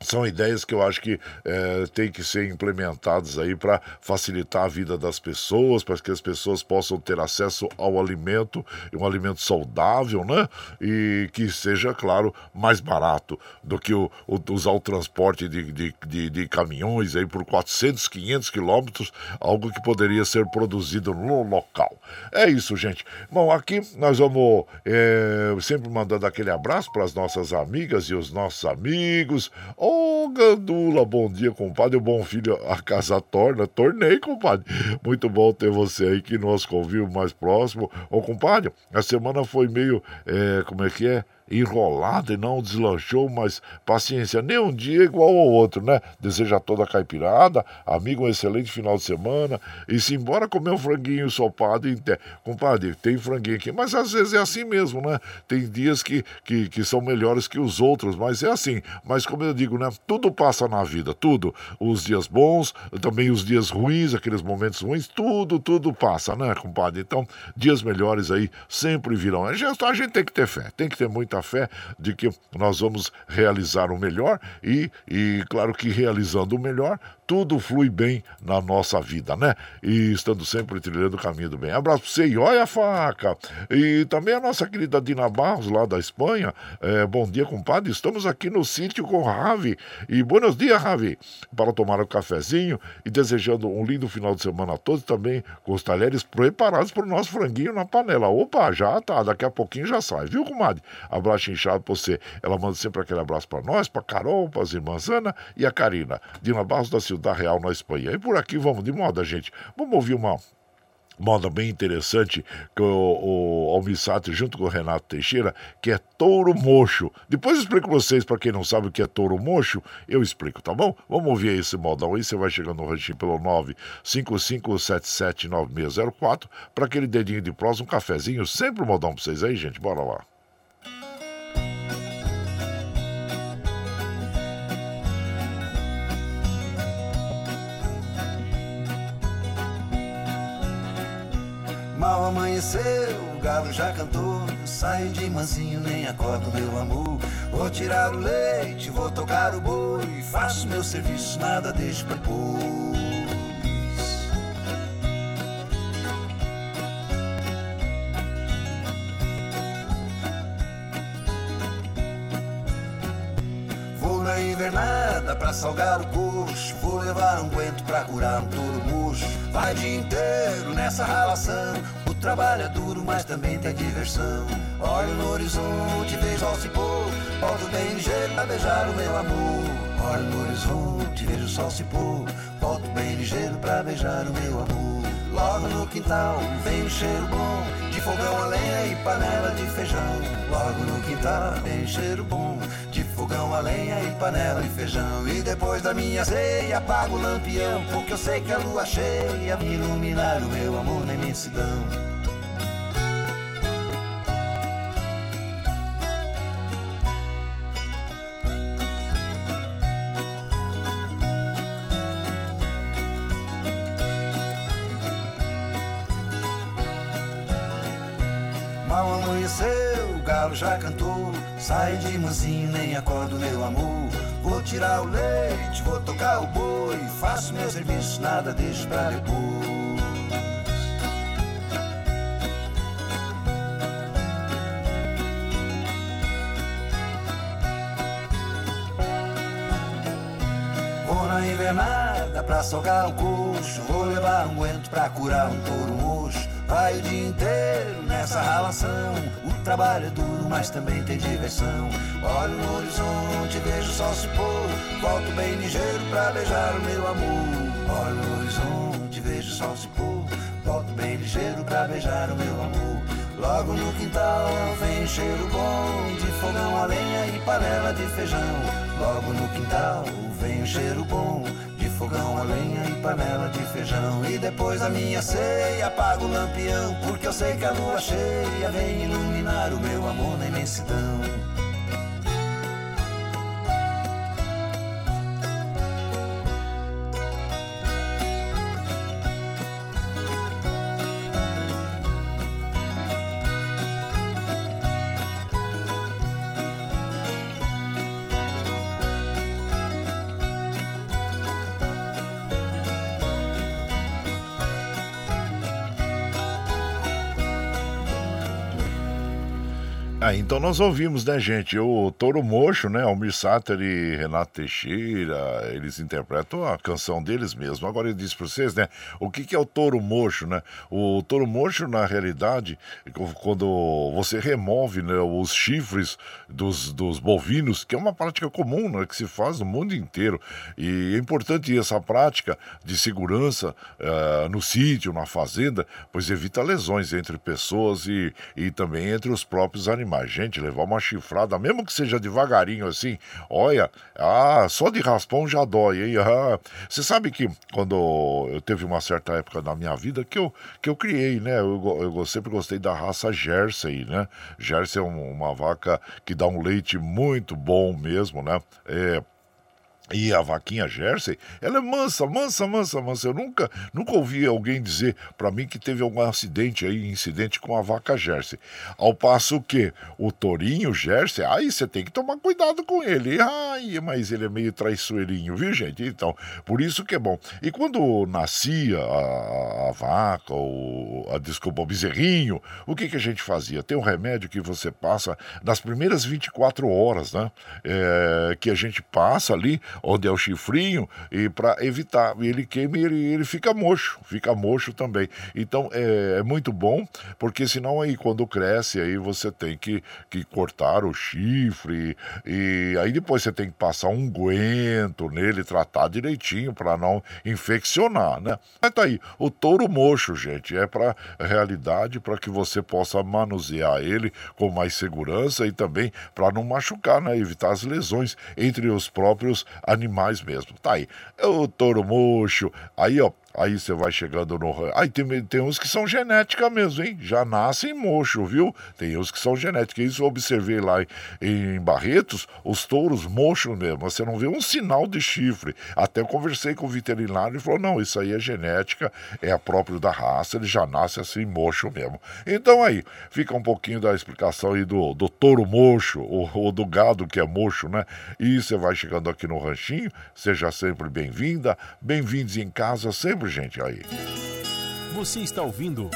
são ideias que eu acho que é, tem que ser implementadas aí para facilitar a vida das pessoas, para que as pessoas possam ter acesso ao alimento, um alimento saudável, né? E que seja, claro, mais barato do que o, o, usar o transporte de, de, de, de, caminhões aí por 400, 500 quilômetros, algo que poderia ser produzido no local. É isso, gente. Bom, aqui nós vamos é, sempre mandando aquele abraço para as nossas amigas e os nossos amigos. Ô, Gandula, bom dia, compadre. Bom filho, a casa torna. Tornei, compadre. Muito bom ter você aí que nos convive mais próximo. Ô, compadre, a semana foi meio. É, como é que é? Enrolado e não deslanchou, mas paciência, nem um dia igual ao outro, né? Deseja a toda a caipirada, amigo, um excelente final de semana e se embora comer um franguinho sopado em. Compadre, tem franguinho aqui, mas às vezes é assim mesmo, né? Tem dias que, que, que são melhores que os outros, mas é assim. Mas como eu digo, né? Tudo passa na vida, tudo. Os dias bons, também os dias ruins, aqueles momentos ruins, tudo, tudo passa, né, compadre? Então, dias melhores aí sempre virão. A gente, a gente tem que ter fé, tem que ter muita fé de que nós vamos realizar o melhor e, e claro que realizando o melhor, tudo flui bem na nossa vida, né? E estando sempre trilhando o caminho do bem. Abraço pra você e olha a faca. E também a nossa querida Dina Barros, lá da Espanha. É, bom dia, compadre. Estamos aqui no sítio com Rave E buenos dias, Ravi, para tomar um cafezinho e desejando um lindo final de semana a todos também com os talheres preparados para o nosso franguinho na panela. Opa, já tá, daqui a pouquinho já sai, viu, comadre? Abraço inchado pra você. Ela manda sempre aquele abraço para nós, para Carol, para as irmãs Ana e a Karina, Dina Barros da Ciudad Real, na Espanha. E por aqui vamos de moda, gente. Vamos ouvir uma moda bem interessante que o, o Almissati junto com o Renato Teixeira, que é touro mocho. Depois eu explico pra vocês, para quem não sabe o que é touro mocho, eu explico, tá bom? Vamos ouvir esse modão aí, você vai chegando no ranchinho pelo 955779604 para aquele dedinho de prosa, um cafezinho, sempre um modão pra vocês aí, gente, bora lá. Mal amanheceu, o galo já cantou. Saio de mansinho, nem acordo, meu amor. Vou tirar o leite, vou tocar o boi. Faço meu serviço, nada deixo pra depois. Na invernada pra salgar o coxo. Vou levar um guento pra curar um touro murcho. Vai dia inteiro nessa relação. O trabalho é duro, mas também tem diversão. Olho no horizonte, vejo ao se pôr. Volto bem ligeiro pra beijar o meu amor. Olho no horizonte, vejo o sol se pôr. Volto bem ligeiro pra beijar o meu amor. Logo no quintal vem um cheiro bom de fogão a lenha e panela de feijão. Logo no quintal vem um cheiro bom fogão a lenha e panela de feijão. E depois da minha ceia apago o lampião, porque eu sei que a lua cheia vai iluminar o meu amor na imensidão. Mal amanheceu, o galo já cantou. Sai de mansinho, nem acordo, meu amor. Vou tirar o leite, vou tocar o boi. Faço meu serviço, nada deixo pra depois. Invernada pra salgar um coxo. Vou levar um guento pra curar um touro mocho. Vai o dia inteiro nessa relação. Trabalho é duro, mas também tem diversão. Olho no horizonte, vejo o sol se pôr. Volto bem ligeiro pra beijar o meu amor. Olho no horizonte, vejo o sol se pôr. Volto bem ligeiro pra beijar o meu amor. Logo no quintal vem cheiro bom de fogão a lenha e panela de feijão. Logo no quintal vem cheiro bom fogão a lenha e panela de feijão. E depois da minha ceia apago o lampião, porque eu sei que a lua cheia vem iluminar o meu amor na imensidão. Então nós ouvimos, né, gente? O Toro Mocho, né? Almir Sater e Renato Teixeira, eles interpretam a canção deles mesmo. Agora eu disse para vocês, né? O que, que é o Toro Mocho, né? O Toro Mocho, na realidade, quando você remove né, os chifres dos, dos bovinos, que é uma prática comum, né? Que se faz no mundo inteiro. E é importante essa prática de segurança uh, no sítio, na fazenda, pois evita lesões entre pessoas e, e também entre os próprios animais gente, levar uma chifrada, mesmo que seja devagarinho assim, olha, ah, só de raspão já dói, hein? Ah, você sabe que quando eu teve uma certa época da minha vida que eu, que eu criei, né? Eu, eu sempre gostei da raça Jersey, né? Jersey é um, uma vaca que dá um leite muito bom mesmo, né? É, e a vaquinha Jersey, ela é mansa, mansa, mansa, mansa. Eu nunca, nunca ouvi alguém dizer para mim que teve algum acidente aí, incidente com a vaca Jersey. Ao passo que o tourinho Jersey, aí você tem que tomar cuidado com ele. Ai, mas ele é meio traiçoeirinho, viu, gente? Então, por isso que é bom. E quando nascia a, a vaca, ou a, desculpa, o bezerrinho, o que, que a gente fazia? Tem um remédio que você passa nas primeiras 24 horas, né? É, que a gente passa ali onde é o chifrinho, e para evitar. Ele queima e ele, ele fica mocho, fica mocho também. Então é, é, muito bom, porque senão aí quando cresce, aí você tem que, que cortar o chifre, e aí depois você tem que passar um guento nele, tratar direitinho para não infeccionar, né? Mas tá aí, o touro mocho, gente, é para realidade, para que você possa manusear ele com mais segurança e também para não machucar, né? Evitar as lesões entre os próprios animais mesmo. Tá aí, é o touro mocho, aí ó, Aí você vai chegando no. Aí tem, tem uns que são genética mesmo, hein? Já nascem mocho, viu? Tem uns que são genética. Isso eu observei lá em, Barretos, os touros mochos mesmo. Você não vê um sinal de chifre. Até eu conversei com o veterinário e falou: não, isso aí é genética, é próprio da raça, ele já nasce assim mocho mesmo. Então aí, fica um pouquinho da explicação aí do, do touro mocho, ou, ou do gado que é mocho, né? E você vai chegando aqui no ranchinho, seja sempre bem-vinda, bem-vindos em casa, sempre gente, aí. Você está ouvindo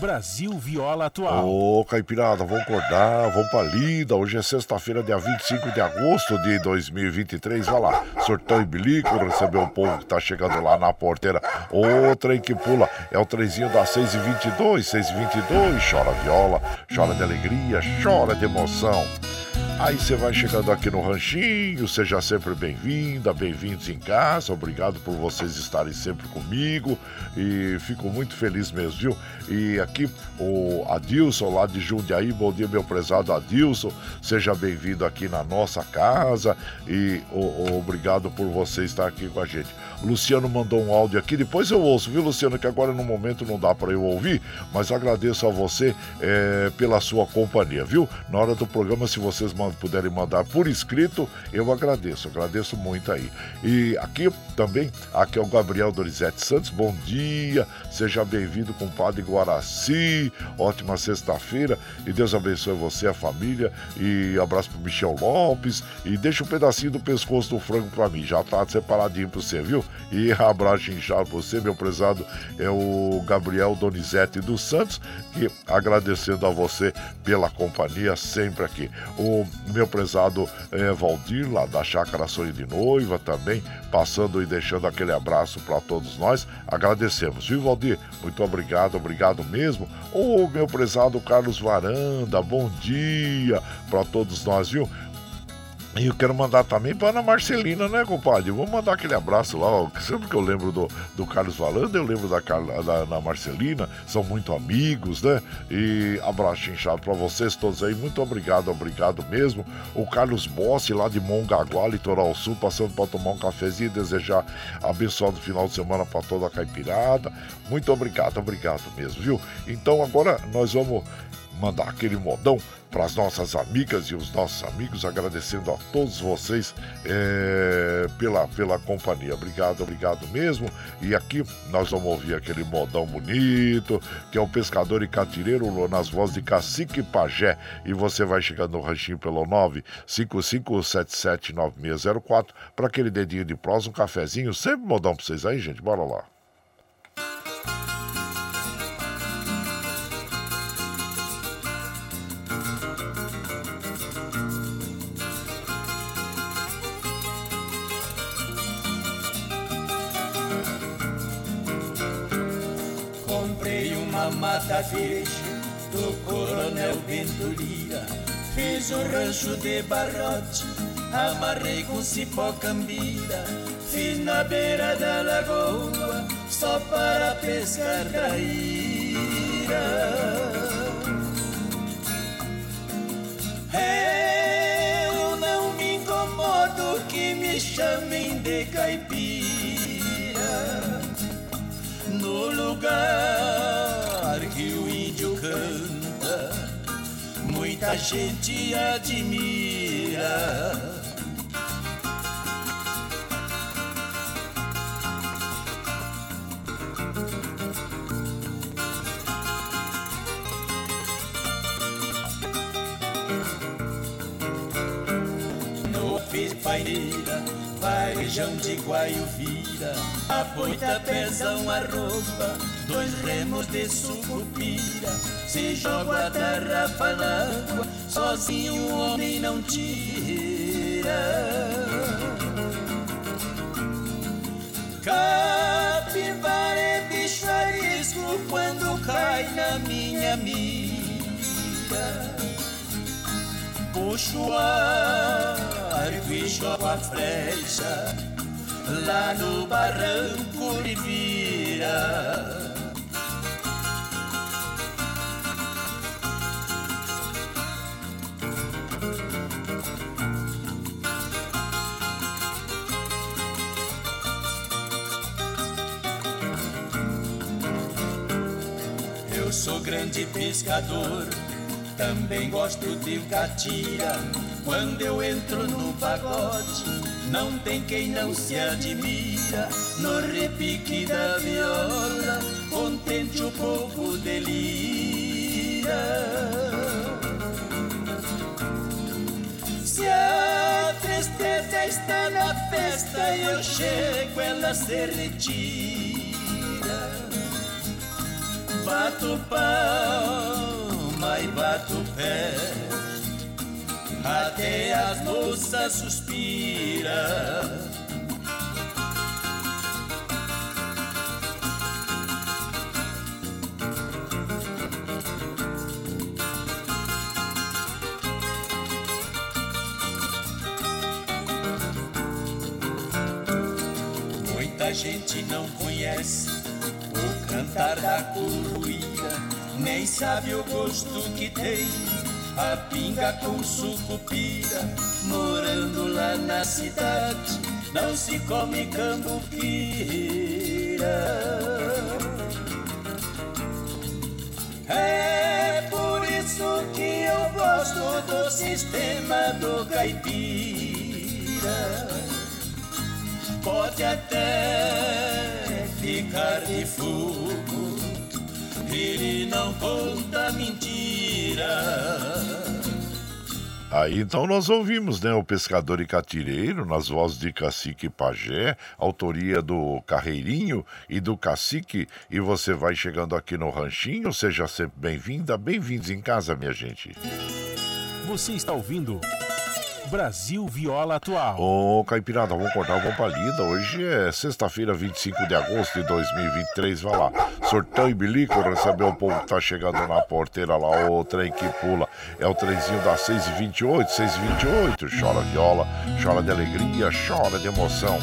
Brasil Viola Atual. Ô, Caipirada, vamos acordar, vamos pra lida. Hoje é sexta-feira, dia 25 de agosto de 2023. Vai lá, sortão e bilico, recebeu o povo que tá chegando lá na porteira. O trem que pula é o trenzinho da 6h22, 6h22. Chora viola, chora de alegria, chora de emoção. Aí você vai chegando aqui no Ranchinho, seja sempre bem-vinda, bem-vindos em casa, obrigado por vocês estarem sempre comigo e fico muito feliz mesmo, viu? E aqui o Adilson lá de Jundiaí, bom dia meu prezado Adilson, seja bem-vindo aqui na nossa casa e o, o, obrigado por você estar aqui com a gente. O Luciano mandou um áudio aqui, depois eu ouço, viu Luciano, que agora no momento não dá para eu ouvir, mas agradeço a você é, pela sua companhia, viu? Na hora do programa, se vocês puderem mandar por escrito, eu agradeço, agradeço muito aí. E aqui também, aqui é o Gabriel Dorizete Santos, bom dia, seja bem-vindo, compadre Guaraci, ótima sexta-feira e Deus abençoe você, a família e abraço pro Michel Lopes e deixa um pedacinho do pescoço do frango para mim, já tá separadinho para você, viu? E abraço inchado você, meu prezado, é o Gabriel Donizete dos Santos, e agradecendo a você pela companhia sempre aqui. O meu prezado é, Valdir, lá da Chácara Sonho de Noiva, também passando e deixando aquele abraço para todos nós. Agradecemos, viu, Valdir? Muito obrigado, obrigado mesmo. O meu prezado Carlos Varanda, bom dia para todos nós, viu? E eu quero mandar também para Ana Marcelina, né, compadre? Vou mandar aquele abraço lá. Ó. Sempre que eu lembro do, do Carlos Valanda, eu lembro da, Carla, da Ana Marcelina. São muito amigos, né? E abraço inchado para vocês todos aí. Muito obrigado, obrigado mesmo. O Carlos Bossi, lá de Mongaguá, Litoral Sul, passando para tomar um cafezinho e desejar abençoado final de semana para toda a caipirada. Muito obrigado, obrigado mesmo, viu? Então agora nós vamos mandar aquele modão para as nossas amigas e os nossos amigos, agradecendo a todos vocês é, pela, pela companhia. Obrigado, obrigado mesmo. E aqui nós vamos ouvir aquele modão bonito, que é o Pescador e Catireiro, nas vozes de Cacique Pajé. E você vai chegando no ranchinho pelo 955779604 para aquele dedinho de prosa, um cafezinho. Sempre modão para vocês aí, gente. Bora lá. Mata virgem do coronel Venturia. Fiz um rancho de barrote, amarrei com cipó cambira. Fiz na beira da lagoa, só para pescar traíra. Eu não me incomodo que me chamem de caipira. No lugar que o índio canta, muita gente admira. No fiz paineira, varejão de guaiuvira, a boita pesa uma roupa, dois remos de sucupira, se joga a tarrafa na água, sozinho o homem não tira. Capivara é bicho arisco quando cai na minha mira. Puxo e jogo a flecha lá no barranco de vira. Eu sou grande pescador, também gosto de catira. Quando eu entro no pagode, não tem quem não se admira. No repique da viola, contente o povo delira. Se a tristeza está na festa, eu chego, ela se retira. Bato palma e bato pé Até as moças suspiram Muita gente não conhece o cantar da curruíra, nem sabe o gosto que tem a pinga com sucupira, morando lá na cidade, não se come cambuquira. É por isso que eu gosto do sistema do caipira. Pode até ficar de fogo, ele não conta mentira. Aí então nós ouvimos, né, o Pescador e Catireiro, nas vozes de Cacique e Pajé, autoria do Carreirinho e do Cacique, e você vai chegando aqui no Ranchinho, seja sempre bem-vinda, bem-vindos em casa, minha gente. Você está ouvindo Brasil Viola Atual. Ô, Caipirada, vamos cortar uma palida. Hoje é sexta-feira, 25 de agosto de 2023. Vai lá, sortão e bilico, receber o povo que tá chegando na porteira lá, o trem que pula. É o trenzinho das 6h28, 6h28. Chora viola, chora de alegria, chora de emoção.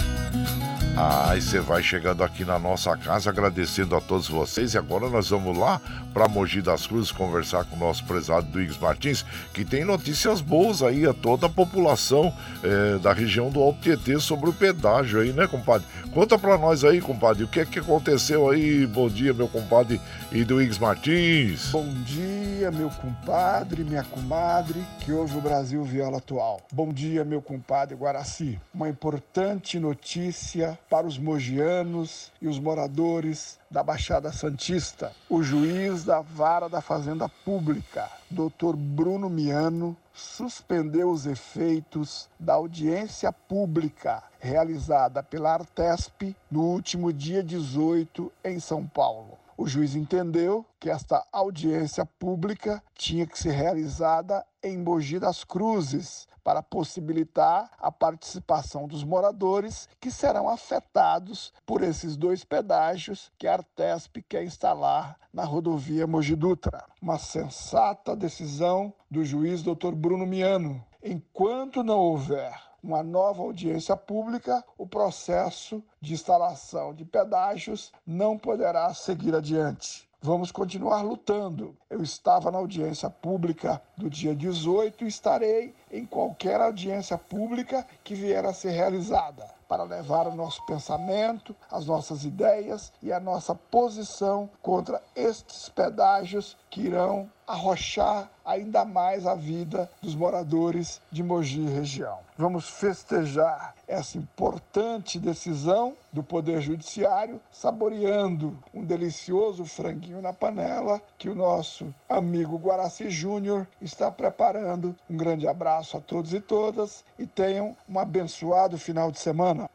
Aí você vai chegando aqui na nossa casa, agradecendo a todos vocês. E agora nós vamos lá para Mogi das Cruzes conversar com o nosso prezado Duígues Martins, que tem notícias boas aí a toda a população eh, da região do Alto Tietê sobre o pedágio aí, né, compadre? Conta para nós aí, compadre, o que é que aconteceu aí? Bom dia, meu compadre e Duígues Martins. Bom dia, meu compadre, minha comadre, que ouve o Brasil Viola Atual. Bom dia, meu compadre Guaraci. Uma importante notícia para os mogianos e os moradores da Baixada Santista. O juiz da Vara da Fazenda Pública, Dr. Bruno Miano, suspendeu os efeitos da audiência pública realizada pela Artesp no último dia 18 em São Paulo. O juiz entendeu que esta audiência pública tinha que ser realizada em Mogi das Cruzes para possibilitar a participação dos moradores que serão afetados por esses dois pedágios que a Artesp quer instalar na rodovia Mogi Dutra. Uma sensata decisão do juiz Dr. Bruno Miano. Enquanto não houver uma nova audiência pública, o processo de instalação de pedágios não poderá seguir adiante. Vamos continuar lutando. Eu estava na audiência pública do dia 18 e estarei em qualquer audiência pública que vier a ser realizada para levar o nosso pensamento, as nossas ideias e a nossa posição contra estes pedágios que irão arrochar ainda mais a vida dos moradores de Mogi região. Vamos festejar essa importante decisão do Poder Judiciário, saboreando um delicioso franguinho na panela que o nosso amigo Guaraci Júnior está preparando. Um grande abraço a todos e todas e tenham um abençoado final de semana.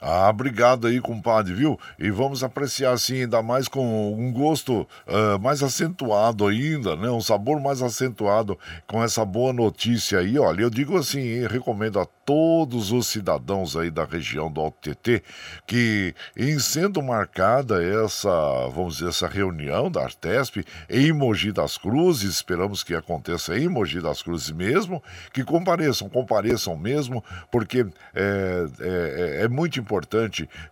Ah, obrigado aí, compadre, viu? E vamos apreciar assim, ainda mais com um gosto uh, mais acentuado ainda, né? Um sabor mais acentuado com essa boa notícia aí. Olha, eu digo assim, recomendo a todos os cidadãos aí da região do Alto TT que, em sendo marcada essa, vamos dizer, essa reunião da Artesp em Mogi das Cruzes, esperamos que aconteça em Mogi das Cruzes mesmo, que compareçam, compareçam mesmo, porque é, é, é muito importante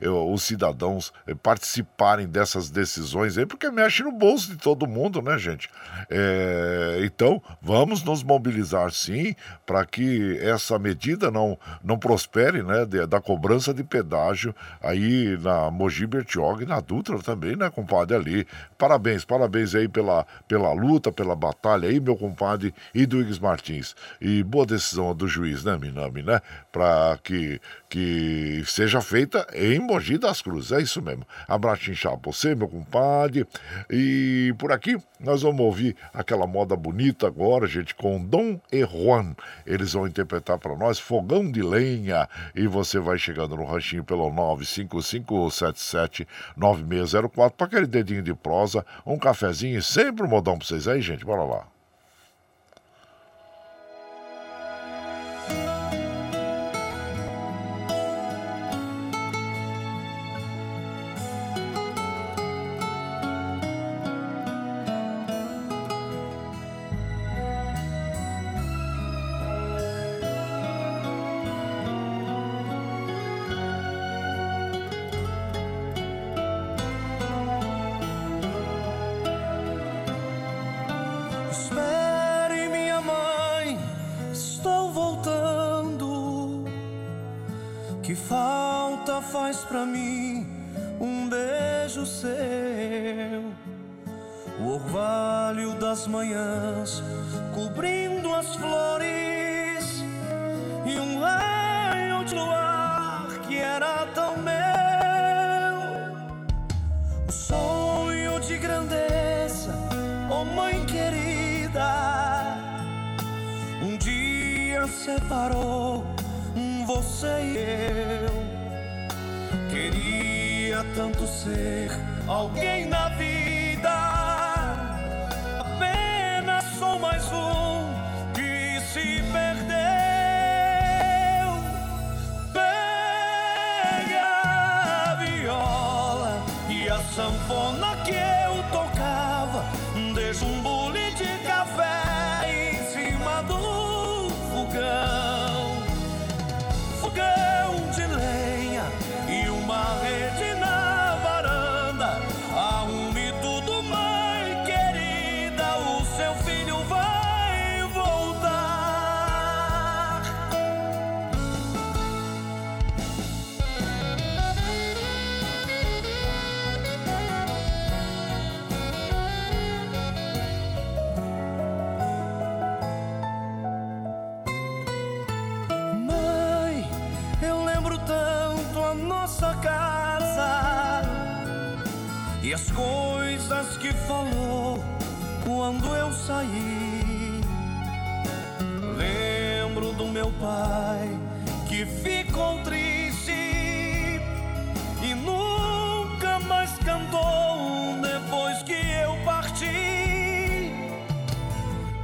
eu, os cidadãos eh, participarem dessas decisões aí, porque mexe no bolso de todo mundo, né, gente? É, então, vamos nos mobilizar sim para que essa medida não, não prospere, né, de, da cobrança de pedágio aí na Mogi Bertioga e na Dutra também, né, compadre, ali. Parabéns, parabéns aí pela, pela luta, pela batalha aí, meu compadre, e do Martins. E boa decisão do juiz, né, Minami, né? Para que, que seja feita em Mogi das Cruzes. É isso mesmo. Abraço inchado pra você, meu compadre. E por aqui nós vamos ouvir aquela moda bonita agora, gente, com Dom e Juan. Eles vão interpretar para nós Fogão de Lenha. E você vai chegando no ranchinho pelo 955779604 para aquele dedinho de prosa, um cafezinho e sempre um modão para vocês aí, gente. Bora lá. Que falta faz pra mim um beijo seu? O orvalho das manhãs cobrindo as flores e um raio de luar que era tão meu. O sonho de grandeza, oh mãe querida, um dia separou você e eu. Queria tanto ser alguém na vida, pai que ficou triste e nunca mais cantou depois que eu parti.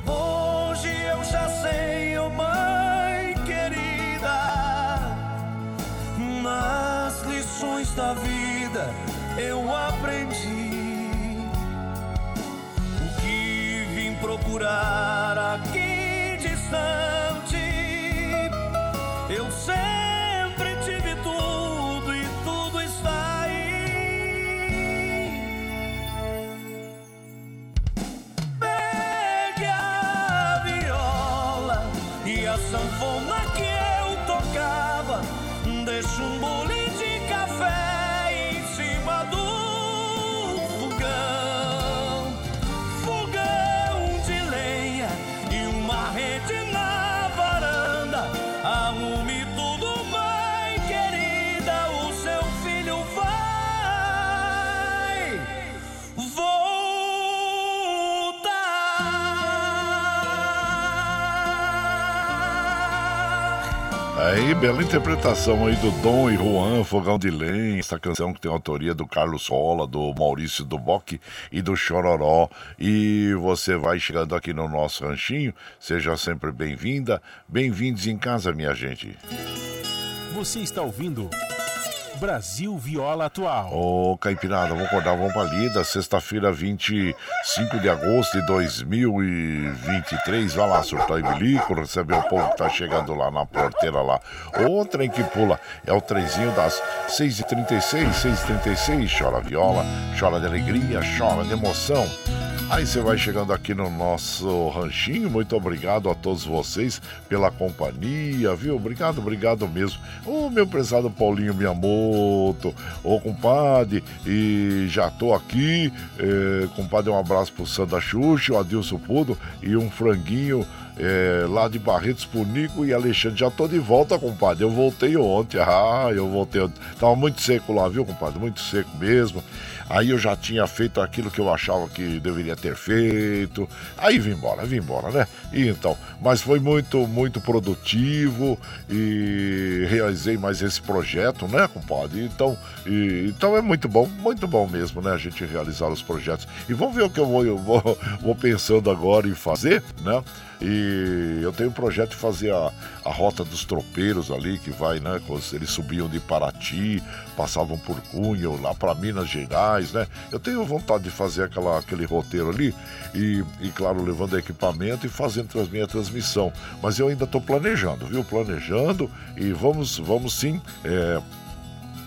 Hoje eu já sei, oh mãe querida, nas lições da vida eu aprendi o que vim procurar Aí, bela interpretação aí do Dom e Juan, Fogão de Lenha, essa canção que tem autoria do Carlos Rola, do Maurício Duboc e do Chororó. E você vai chegando aqui no nosso ranchinho, seja sempre bem-vinda, bem-vindos em casa, minha gente. Você está ouvindo Brasil Viola Atual. Ô, Caipirada, vamos acordar, vamos pra lida. Sexta-feira, 25 de agosto de 2023. Vai lá, surtar e bilico, receber o povo que tá chegando lá na porteira lá. O trem que pula é o trenzinho das 6h36, 6h36. Chora viola, chora de alegria, chora de emoção. Aí você vai chegando aqui no nosso ranchinho. Muito obrigado a todos vocês pela companhia, viu? Obrigado, obrigado mesmo. Ô meu prezado Paulinho Miyamoto, ô compadre, e já tô aqui. É, compadre, um abraço pro Sandra Xuxa, o Adilson Pudo e um franguinho. É, lá de Barretos Punico e Alexandre. Já tô de volta, compadre. Eu voltei ontem. Ah, eu voltei ontem. Tava muito seco lá, viu, compadre? Muito seco mesmo. Aí eu já tinha feito aquilo que eu achava que deveria ter feito. Aí vim embora, vim embora, né? E então, mas foi muito, muito produtivo e realizei mais esse projeto, né, compadre? Então, e, então é muito bom, muito bom mesmo, né? A gente realizar os projetos. E vamos ver o que eu vou, eu vou, vou pensando agora em fazer, né? E eu tenho um projeto de fazer a, a rota dos tropeiros ali, que vai, né? Eles subiam de Paraty, passavam por Cunha, lá para Minas Gerais, né? Eu tenho vontade de fazer aquela, aquele roteiro ali e, e, claro, levando equipamento e fazendo a minha transmissão. Mas eu ainda estou planejando, viu? Planejando e vamos, vamos sim. É,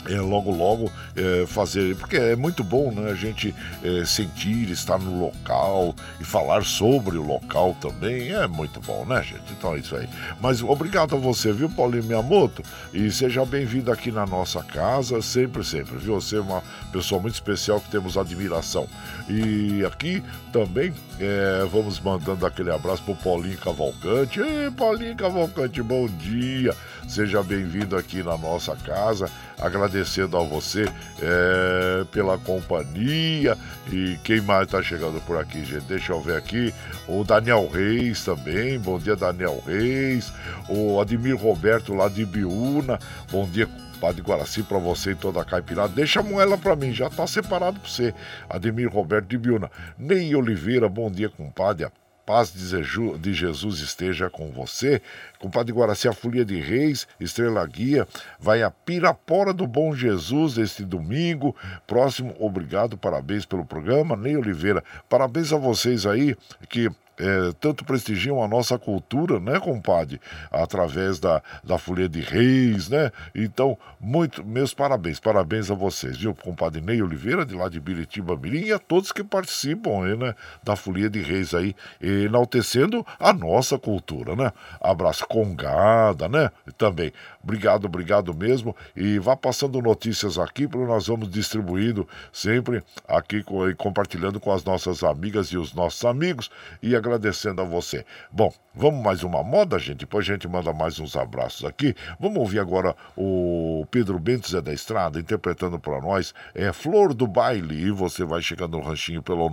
é, logo logo é, fazer, porque é muito bom né, a gente é, sentir, estar no local e falar sobre o local também, é muito bom, né, gente? Então é isso aí. Mas obrigado a você, viu, Paulinho Miyamoto? E seja bem-vindo aqui na nossa casa, sempre, sempre, viu? Você é uma pessoa muito especial que temos admiração. E aqui também é, vamos mandando aquele abraço pro Paulinho Cavalcante. Ei, Paulinho Cavalcante, bom dia! Seja bem-vindo aqui na nossa casa agradecendo a você é, pela companhia. E quem mais está chegando por aqui, gente? Deixa eu ver aqui. O Daniel Reis também. Bom dia, Daniel Reis. O Admir Roberto lá de Biúna. Bom dia, Padre Guaraci, para você e toda a caipirada. Deixa a moela para mim, já tá separado para você. Ademir Roberto de Biúna. Ney Oliveira, bom dia, compadre. A paz de Jesus esteja com você. Compadre Guaraci, a Folia de Reis, Estrela Guia, vai a Pirapora do Bom Jesus este domingo. Próximo, obrigado, parabéns pelo programa. Ney Oliveira, parabéns a vocês aí que é, tanto prestigiam a nossa cultura, né, compadre? Através da, da Folia de Reis, né? Então, muito, meus parabéns, parabéns a vocês, viu? Compadre Ney Oliveira, de lá de Biritiba Mirim, e a todos que participam aí, né, da Folia de Reis aí, enaltecendo a nossa cultura, né? Abraço congada, né? Também. Obrigado, obrigado mesmo. E vá passando notícias aqui, porque nós vamos distribuindo sempre aqui e compartilhando com as nossas amigas e os nossos amigos. E agradecendo a você. Bom, vamos mais uma moda, gente? Depois a gente manda mais uns abraços aqui. Vamos ouvir agora o Pedro Bento Zé da Estrada interpretando para nós é Flor do Baile. E você vai chegando no ranchinho pelo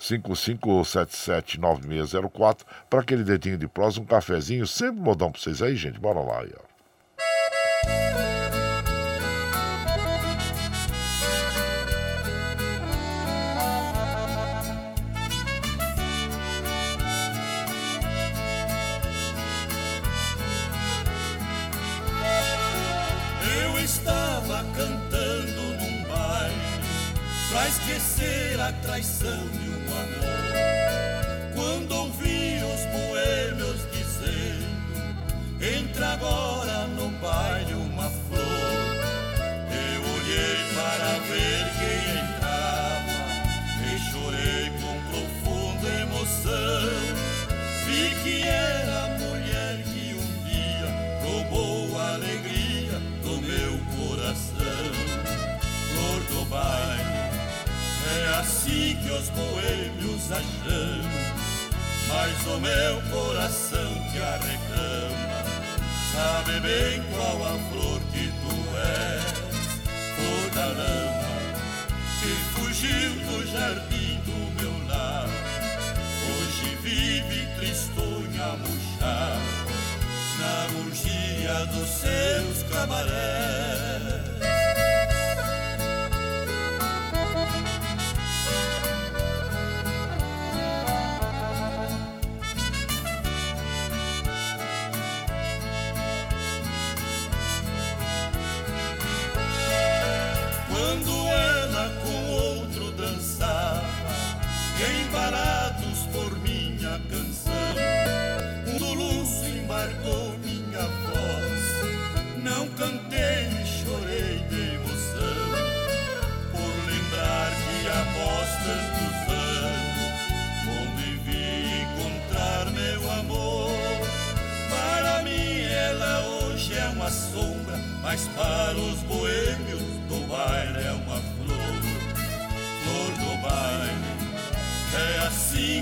955779604 para aquele dedinho de prosa, um cafezinho, sempre modão para vocês aí, gente. Bora lá aí, ó.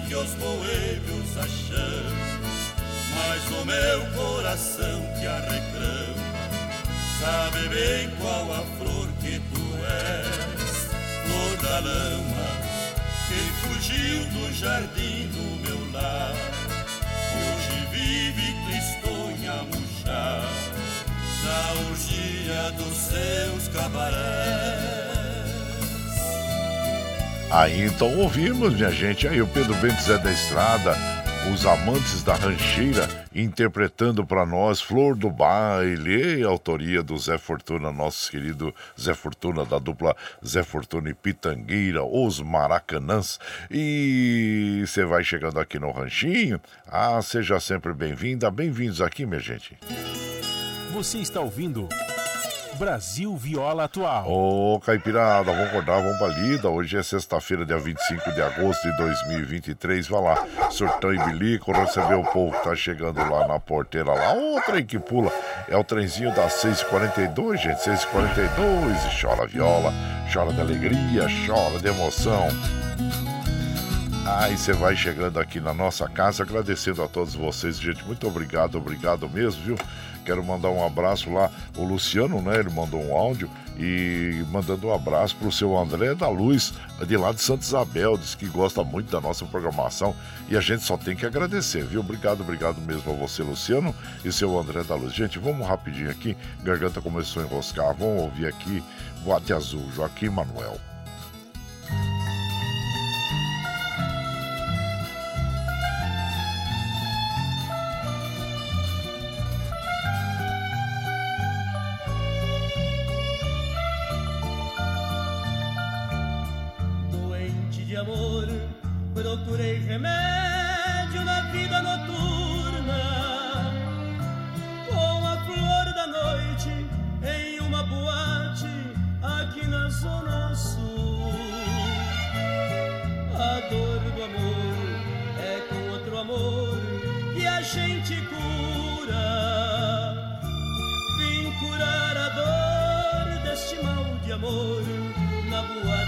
Que os boêmios acham, mas o meu coração que a reclama, sabe bem qual a flor que tu és, flor da lama, que fugiu do jardim do meu lar, hoje vive tristonha murchar na urgia dos seus cabarés. Aí então ouvimos, minha gente, aí o Pedro Bento Zé da Estrada, os amantes da rancheira, interpretando para nós Flor do Baile, autoria do Zé Fortuna, nosso querido Zé Fortuna, da dupla Zé Fortuna e Pitangueira, os Maracanãs. E você vai chegando aqui no Ranchinho, ah, seja sempre bem-vinda, bem-vindos aqui, minha gente. Você está ouvindo Brasil Viola Atual. Ô, Caipirada, vamos acordar, vamos pra lida. Hoje é sexta-feira, dia 25 de agosto de 2023. Vai lá, surtão e bilico, receber o povo que tá chegando lá na porteira lá. Ô, trem que pula. É o trenzinho das 6h42, gente. 6h42. E chora viola, chora de alegria, chora de emoção. Aí você vai chegando aqui na nossa casa, agradecendo a todos vocês, gente. Muito obrigado, obrigado mesmo, viu? Quero mandar um abraço lá, o Luciano, né? Ele mandou um áudio e mandando um abraço pro seu André da Luz, de lá de Santa Isabel, diz que gosta muito da nossa programação e a gente só tem que agradecer, viu? Obrigado, obrigado mesmo a você, Luciano, e seu André da Luz. Gente, vamos rapidinho aqui, garganta começou a enroscar, vamos ouvir aqui Boate Azul, Joaquim Manuel. Procurei remédio na vida noturna. Com a flor da noite em uma boate aqui na Zona Sul. A dor do amor é com outro amor que a gente cura. Vim curar a dor deste mal de amor na boate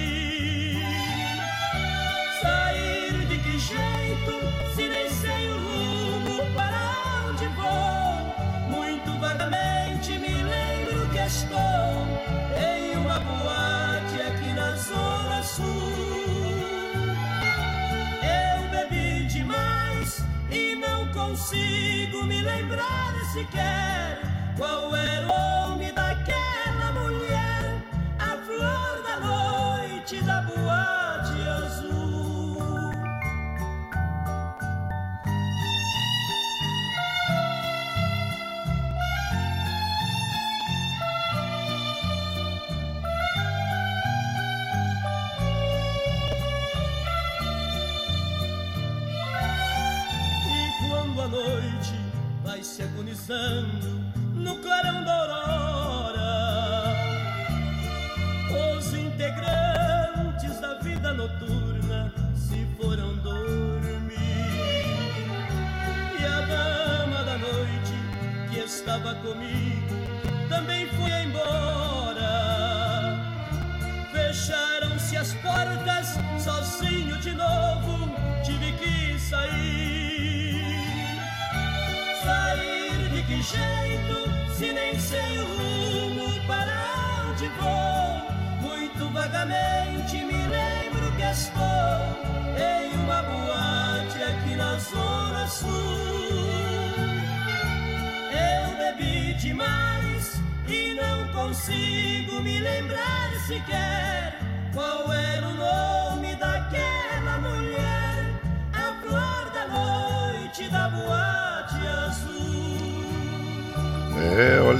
Consigo me lembrar sequer qual era o se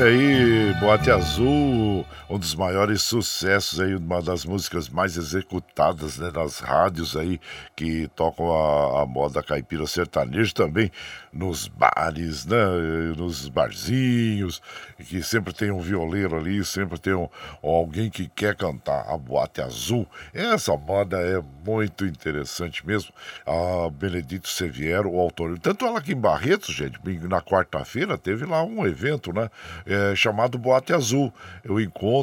olha aí, Boate Azul, um dos maiores sucessos aí, uma das músicas mais executadas né, nas rádios aí que tocam a, a moda caipira sertanejo também nos bares, né, nos barzinhos, que sempre tem um violeiro ali, sempre tem um, alguém que quer cantar a Boate Azul. Essa moda é muito interessante mesmo. A Benedito Seviero, o autor, tanto ela aqui em Barretos, gente, na quarta-feira teve lá um evento, né, é, chamado Boate Azul. O encontro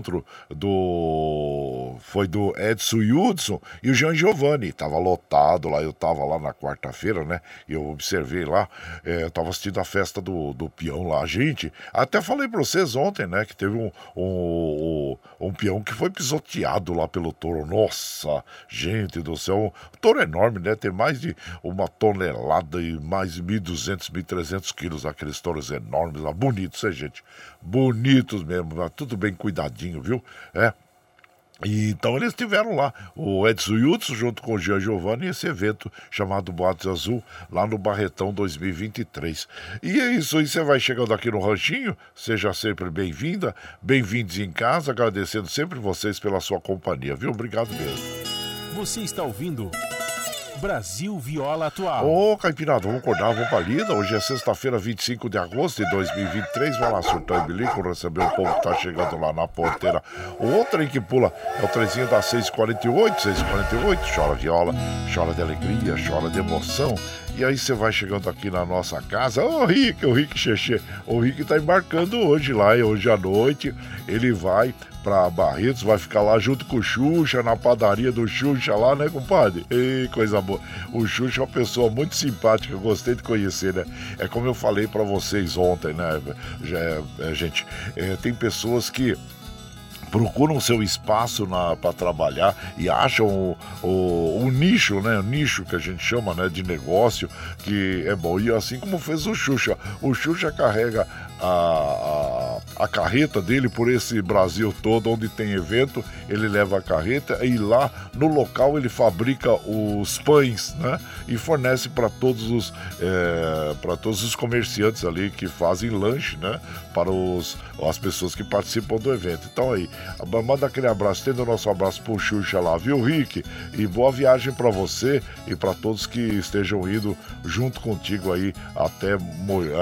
do foi do Edson Hudson e o Jean Giovanni. Tava lotado lá, eu tava lá na quarta-feira, né? E eu observei lá, é, eu tava assistindo a festa do, do peão lá. Gente, até falei pra vocês ontem, né? Que teve um, um, um peão que foi pisoteado lá pelo touro. Nossa, gente do céu. O touro enorme, né? Tem mais de uma tonelada e mais de 1.200, 1.300 quilos. Aqueles touros enormes lá. Bonitos, né, gente? Bonitos mesmo. Tudo bem cuidadinho, viu? É. E, então eles tiveram lá o Edson Hudson junto com o Jean Giovanni esse evento chamado Boates Azul lá no Barretão 2023. E é isso aí, você vai chegando aqui no Ranchinho, seja sempre bem-vinda, bem-vindos em casa, agradecendo sempre vocês pela sua companhia, viu? Obrigado mesmo. Você está ouvindo Brasil Viola Atual. Ô, Caipirada, vamos acordar, vamos pra lida. Hoje é sexta-feira, 25 de agosto de 2023. Vai lá, surtar e bilico, receber o povo que tá chegando lá na porteira. O outro aí que pula é o trezinho da 648, 648. Chora viola, chora de alegria, chora de emoção. E aí você vai chegando aqui na nossa casa. Ô, Rick, o Rick Xexê. O Rick tá embarcando hoje lá, e hoje à noite ele vai pra Barretos, vai ficar lá junto com o Xuxa, na padaria do Xuxa lá, né, compadre? Ei, coisa boa. O Xuxa é uma pessoa muito simpática, eu gostei de conhecer, né? É como eu falei para vocês ontem, né, Já, é, gente? É, tem pessoas que procuram seu espaço para trabalhar e acham o, o, o, nicho, né? O nicho que a gente chama né, de negócio, que é bom. E assim como fez o Xuxa. O Xuxa carrega a, a, a, carreta dele por esse Brasil todo, onde tem evento, ele leva a carreta e lá no local ele fabrica os pães, né? E fornece para todos os é, para todos os comerciantes ali que fazem lanche, né? Para os, as pessoas que participam do evento. Então aí, manda aquele abraço, tendo o nosso abraço pro Xuxa lá, viu, Rick? E boa viagem para você e para todos que estejam indo junto contigo aí até,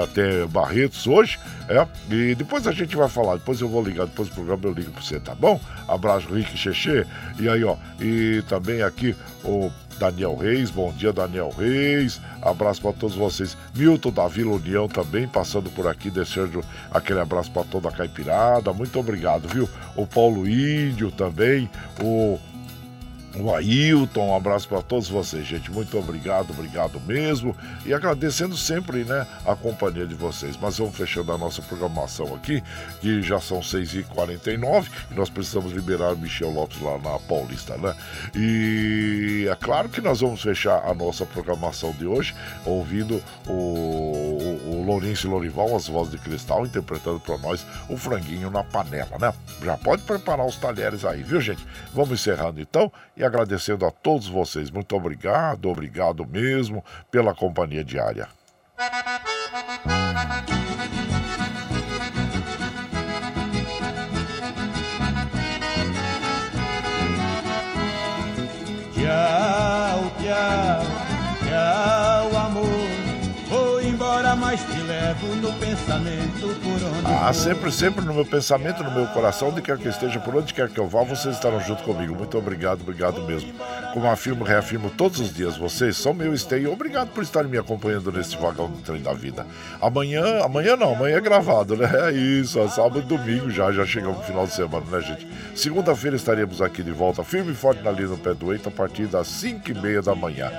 até Barretos hoje. É, e depois a gente vai falar, depois eu vou ligar, depois do programa eu ligo pra você, tá bom? Abraço, Rick Xexê. E aí, ó, e também aqui o Daniel Reis, bom dia, Daniel Reis. Abraço para todos vocês. Milton da Vila União também passando por aqui, deixando aquele abraço para toda a caipirada. Muito obrigado, viu? O Paulo Índio também, o o Ailton, um abraço para todos vocês, gente. Muito obrigado, obrigado mesmo. E agradecendo sempre, né, a companhia de vocês. Mas vamos fechando a nossa programação aqui, que já são 6h49 e nós precisamos liberar o Michel Lopes lá na Paulista, né? E é claro que nós vamos fechar a nossa programação de hoje ouvindo o, o, o Lourenço Lorival, as vozes de cristal, interpretando para nós o franguinho na panela, né? Já pode preparar os talheres aí, viu, gente? Vamos encerrando então e agradecendo a todos vocês. Muito obrigado, obrigado mesmo pela companhia diária. Tchau, tchau, tchau, amor. Vou embora mais te levo no Ah, sempre, sempre no meu pensamento, no meu coração, onde quer que eu esteja, por onde quer que eu vá, vocês estarão junto comigo. Muito obrigado, obrigado mesmo. Como afirmo, reafirmo todos os dias, vocês são meu esteio. Obrigado por estarem me acompanhando nesse vagão do trem da vida. Amanhã, amanhã não, amanhã é gravado, né? É isso, é sábado e domingo já, já chegamos no final de semana, né, gente? Segunda-feira estaremos aqui de volta, firme e forte na linha do pé do Eito, a partir das 5 e meia da manhã.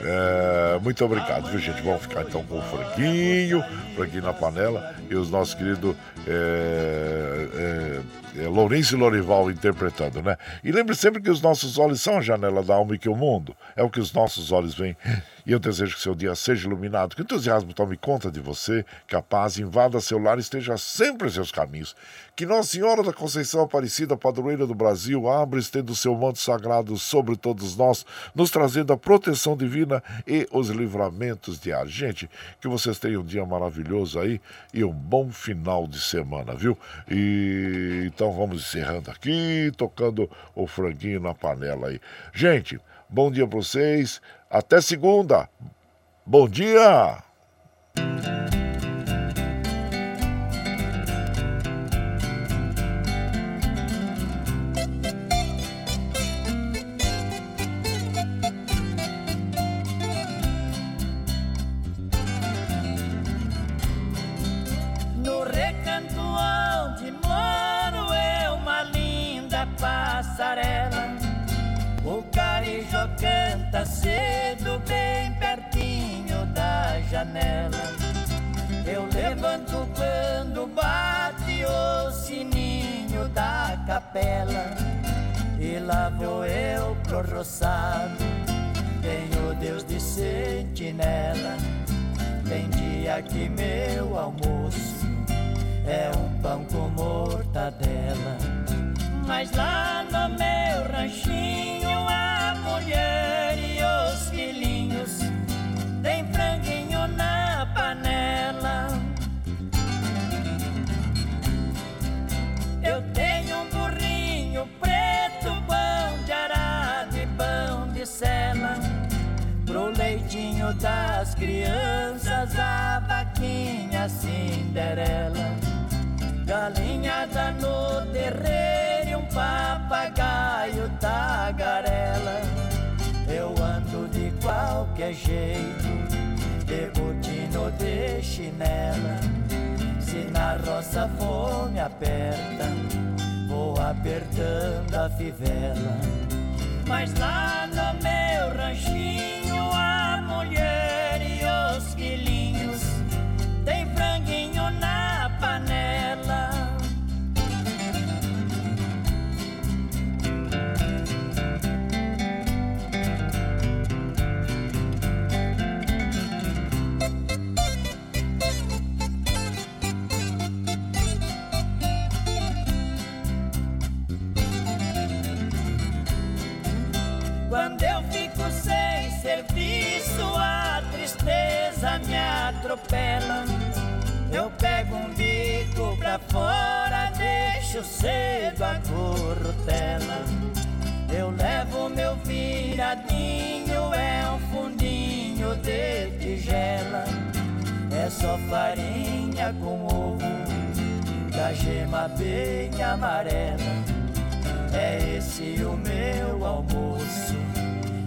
É, muito obrigado, viu, gente? Vamos ficar então com o franguinho, franguinho na panela e os nossos queridos é, é, é, Lourenço e Lorival interpretando, né? E lembre sempre que os nossos olhos são a janela da alma e que o mundo é o que os nossos olhos veem. E eu desejo que seu dia seja iluminado, que o entusiasmo tome conta de você, que a paz invada seu lar e esteja sempre em seus caminhos. Que Nossa Senhora da Conceição Aparecida, padroeira do Brasil, abra estendo seu manto sagrado sobre todos nós, nos trazendo a proteção divina e os livramentos diários. Gente, que vocês tenham um dia maravilhoso aí e um bom final de semana, viu? E então vamos encerrando aqui, tocando o franguinho na panela aí. Gente, bom dia para vocês. Até segunda. Bom dia! Apertando a fivela. Mas lá no meu ranchinho a mulher serviço, a tristeza me atropela. Eu pego um bico pra fora, deixo cedo a corrutela. Eu levo meu viradinho, é um fundinho de tigela. É só farinha com ovo, da gema bem amarela. É esse o meu almoço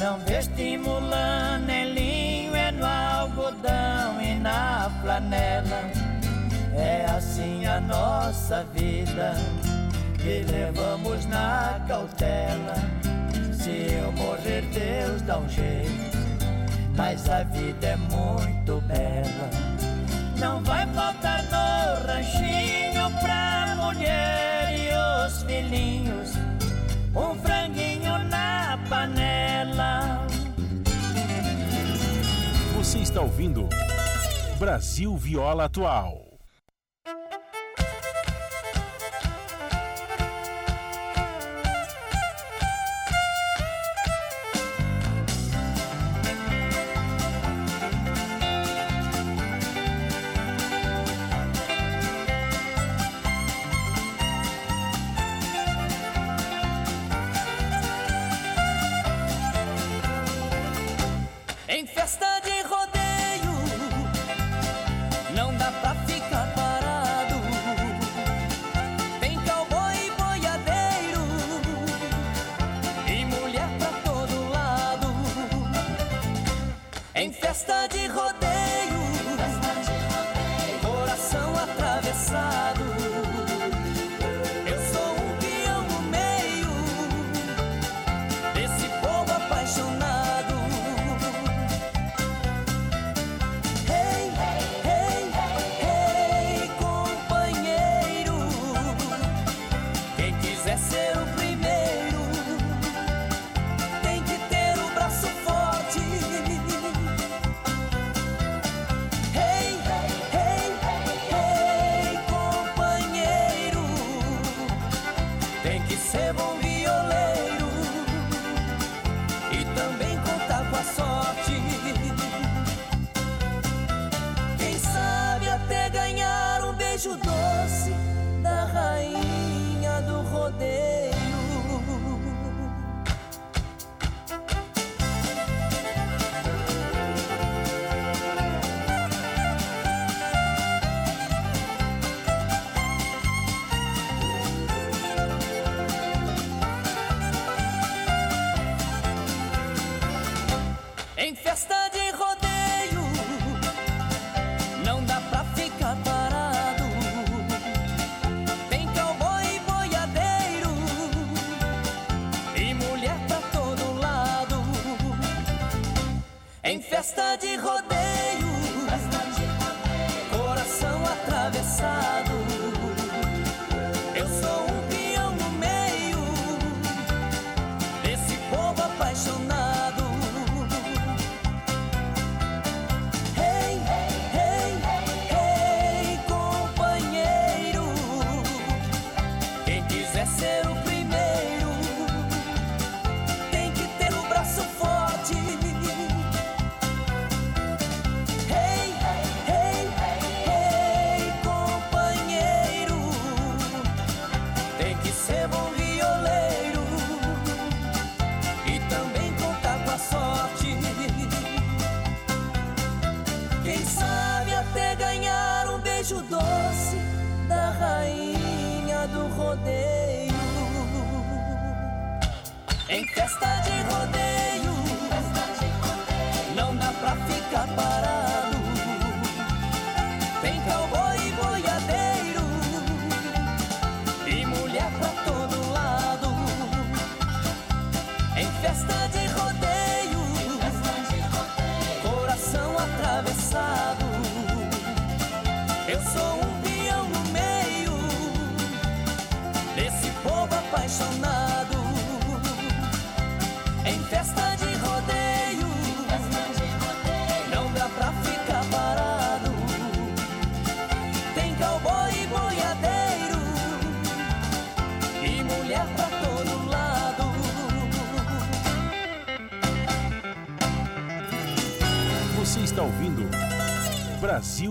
Não vestimula nem linho, é no algodão e na flanela. É assim a nossa vida, que levamos na cautela. Se eu morrer, Deus dá um jeito, mas a vida é muito bela. Não vai faltar no ranchinho pra mulher e os filhinhos um franguinho na panela. Você está ouvindo Brasil Viola Atual.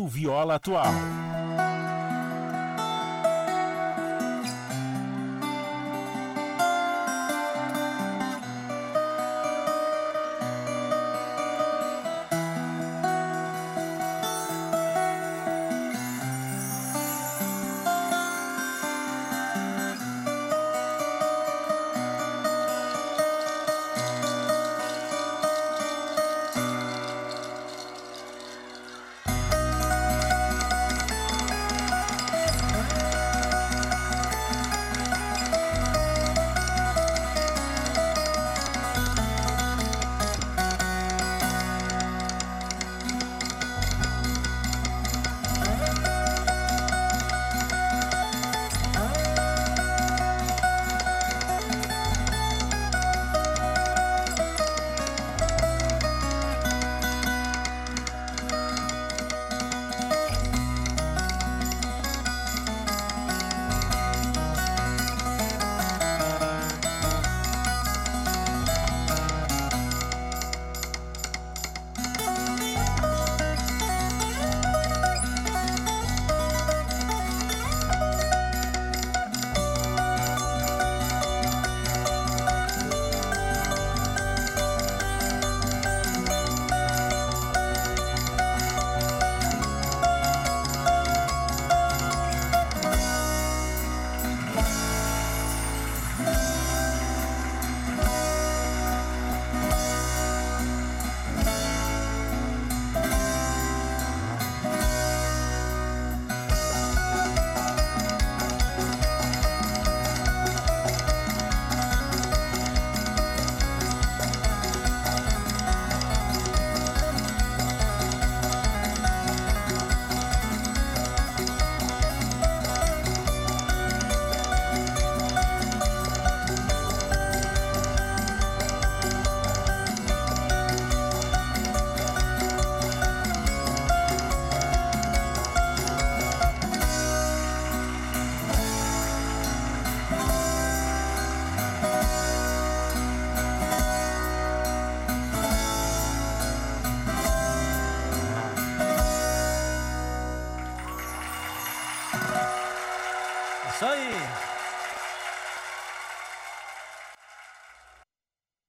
Viola atual.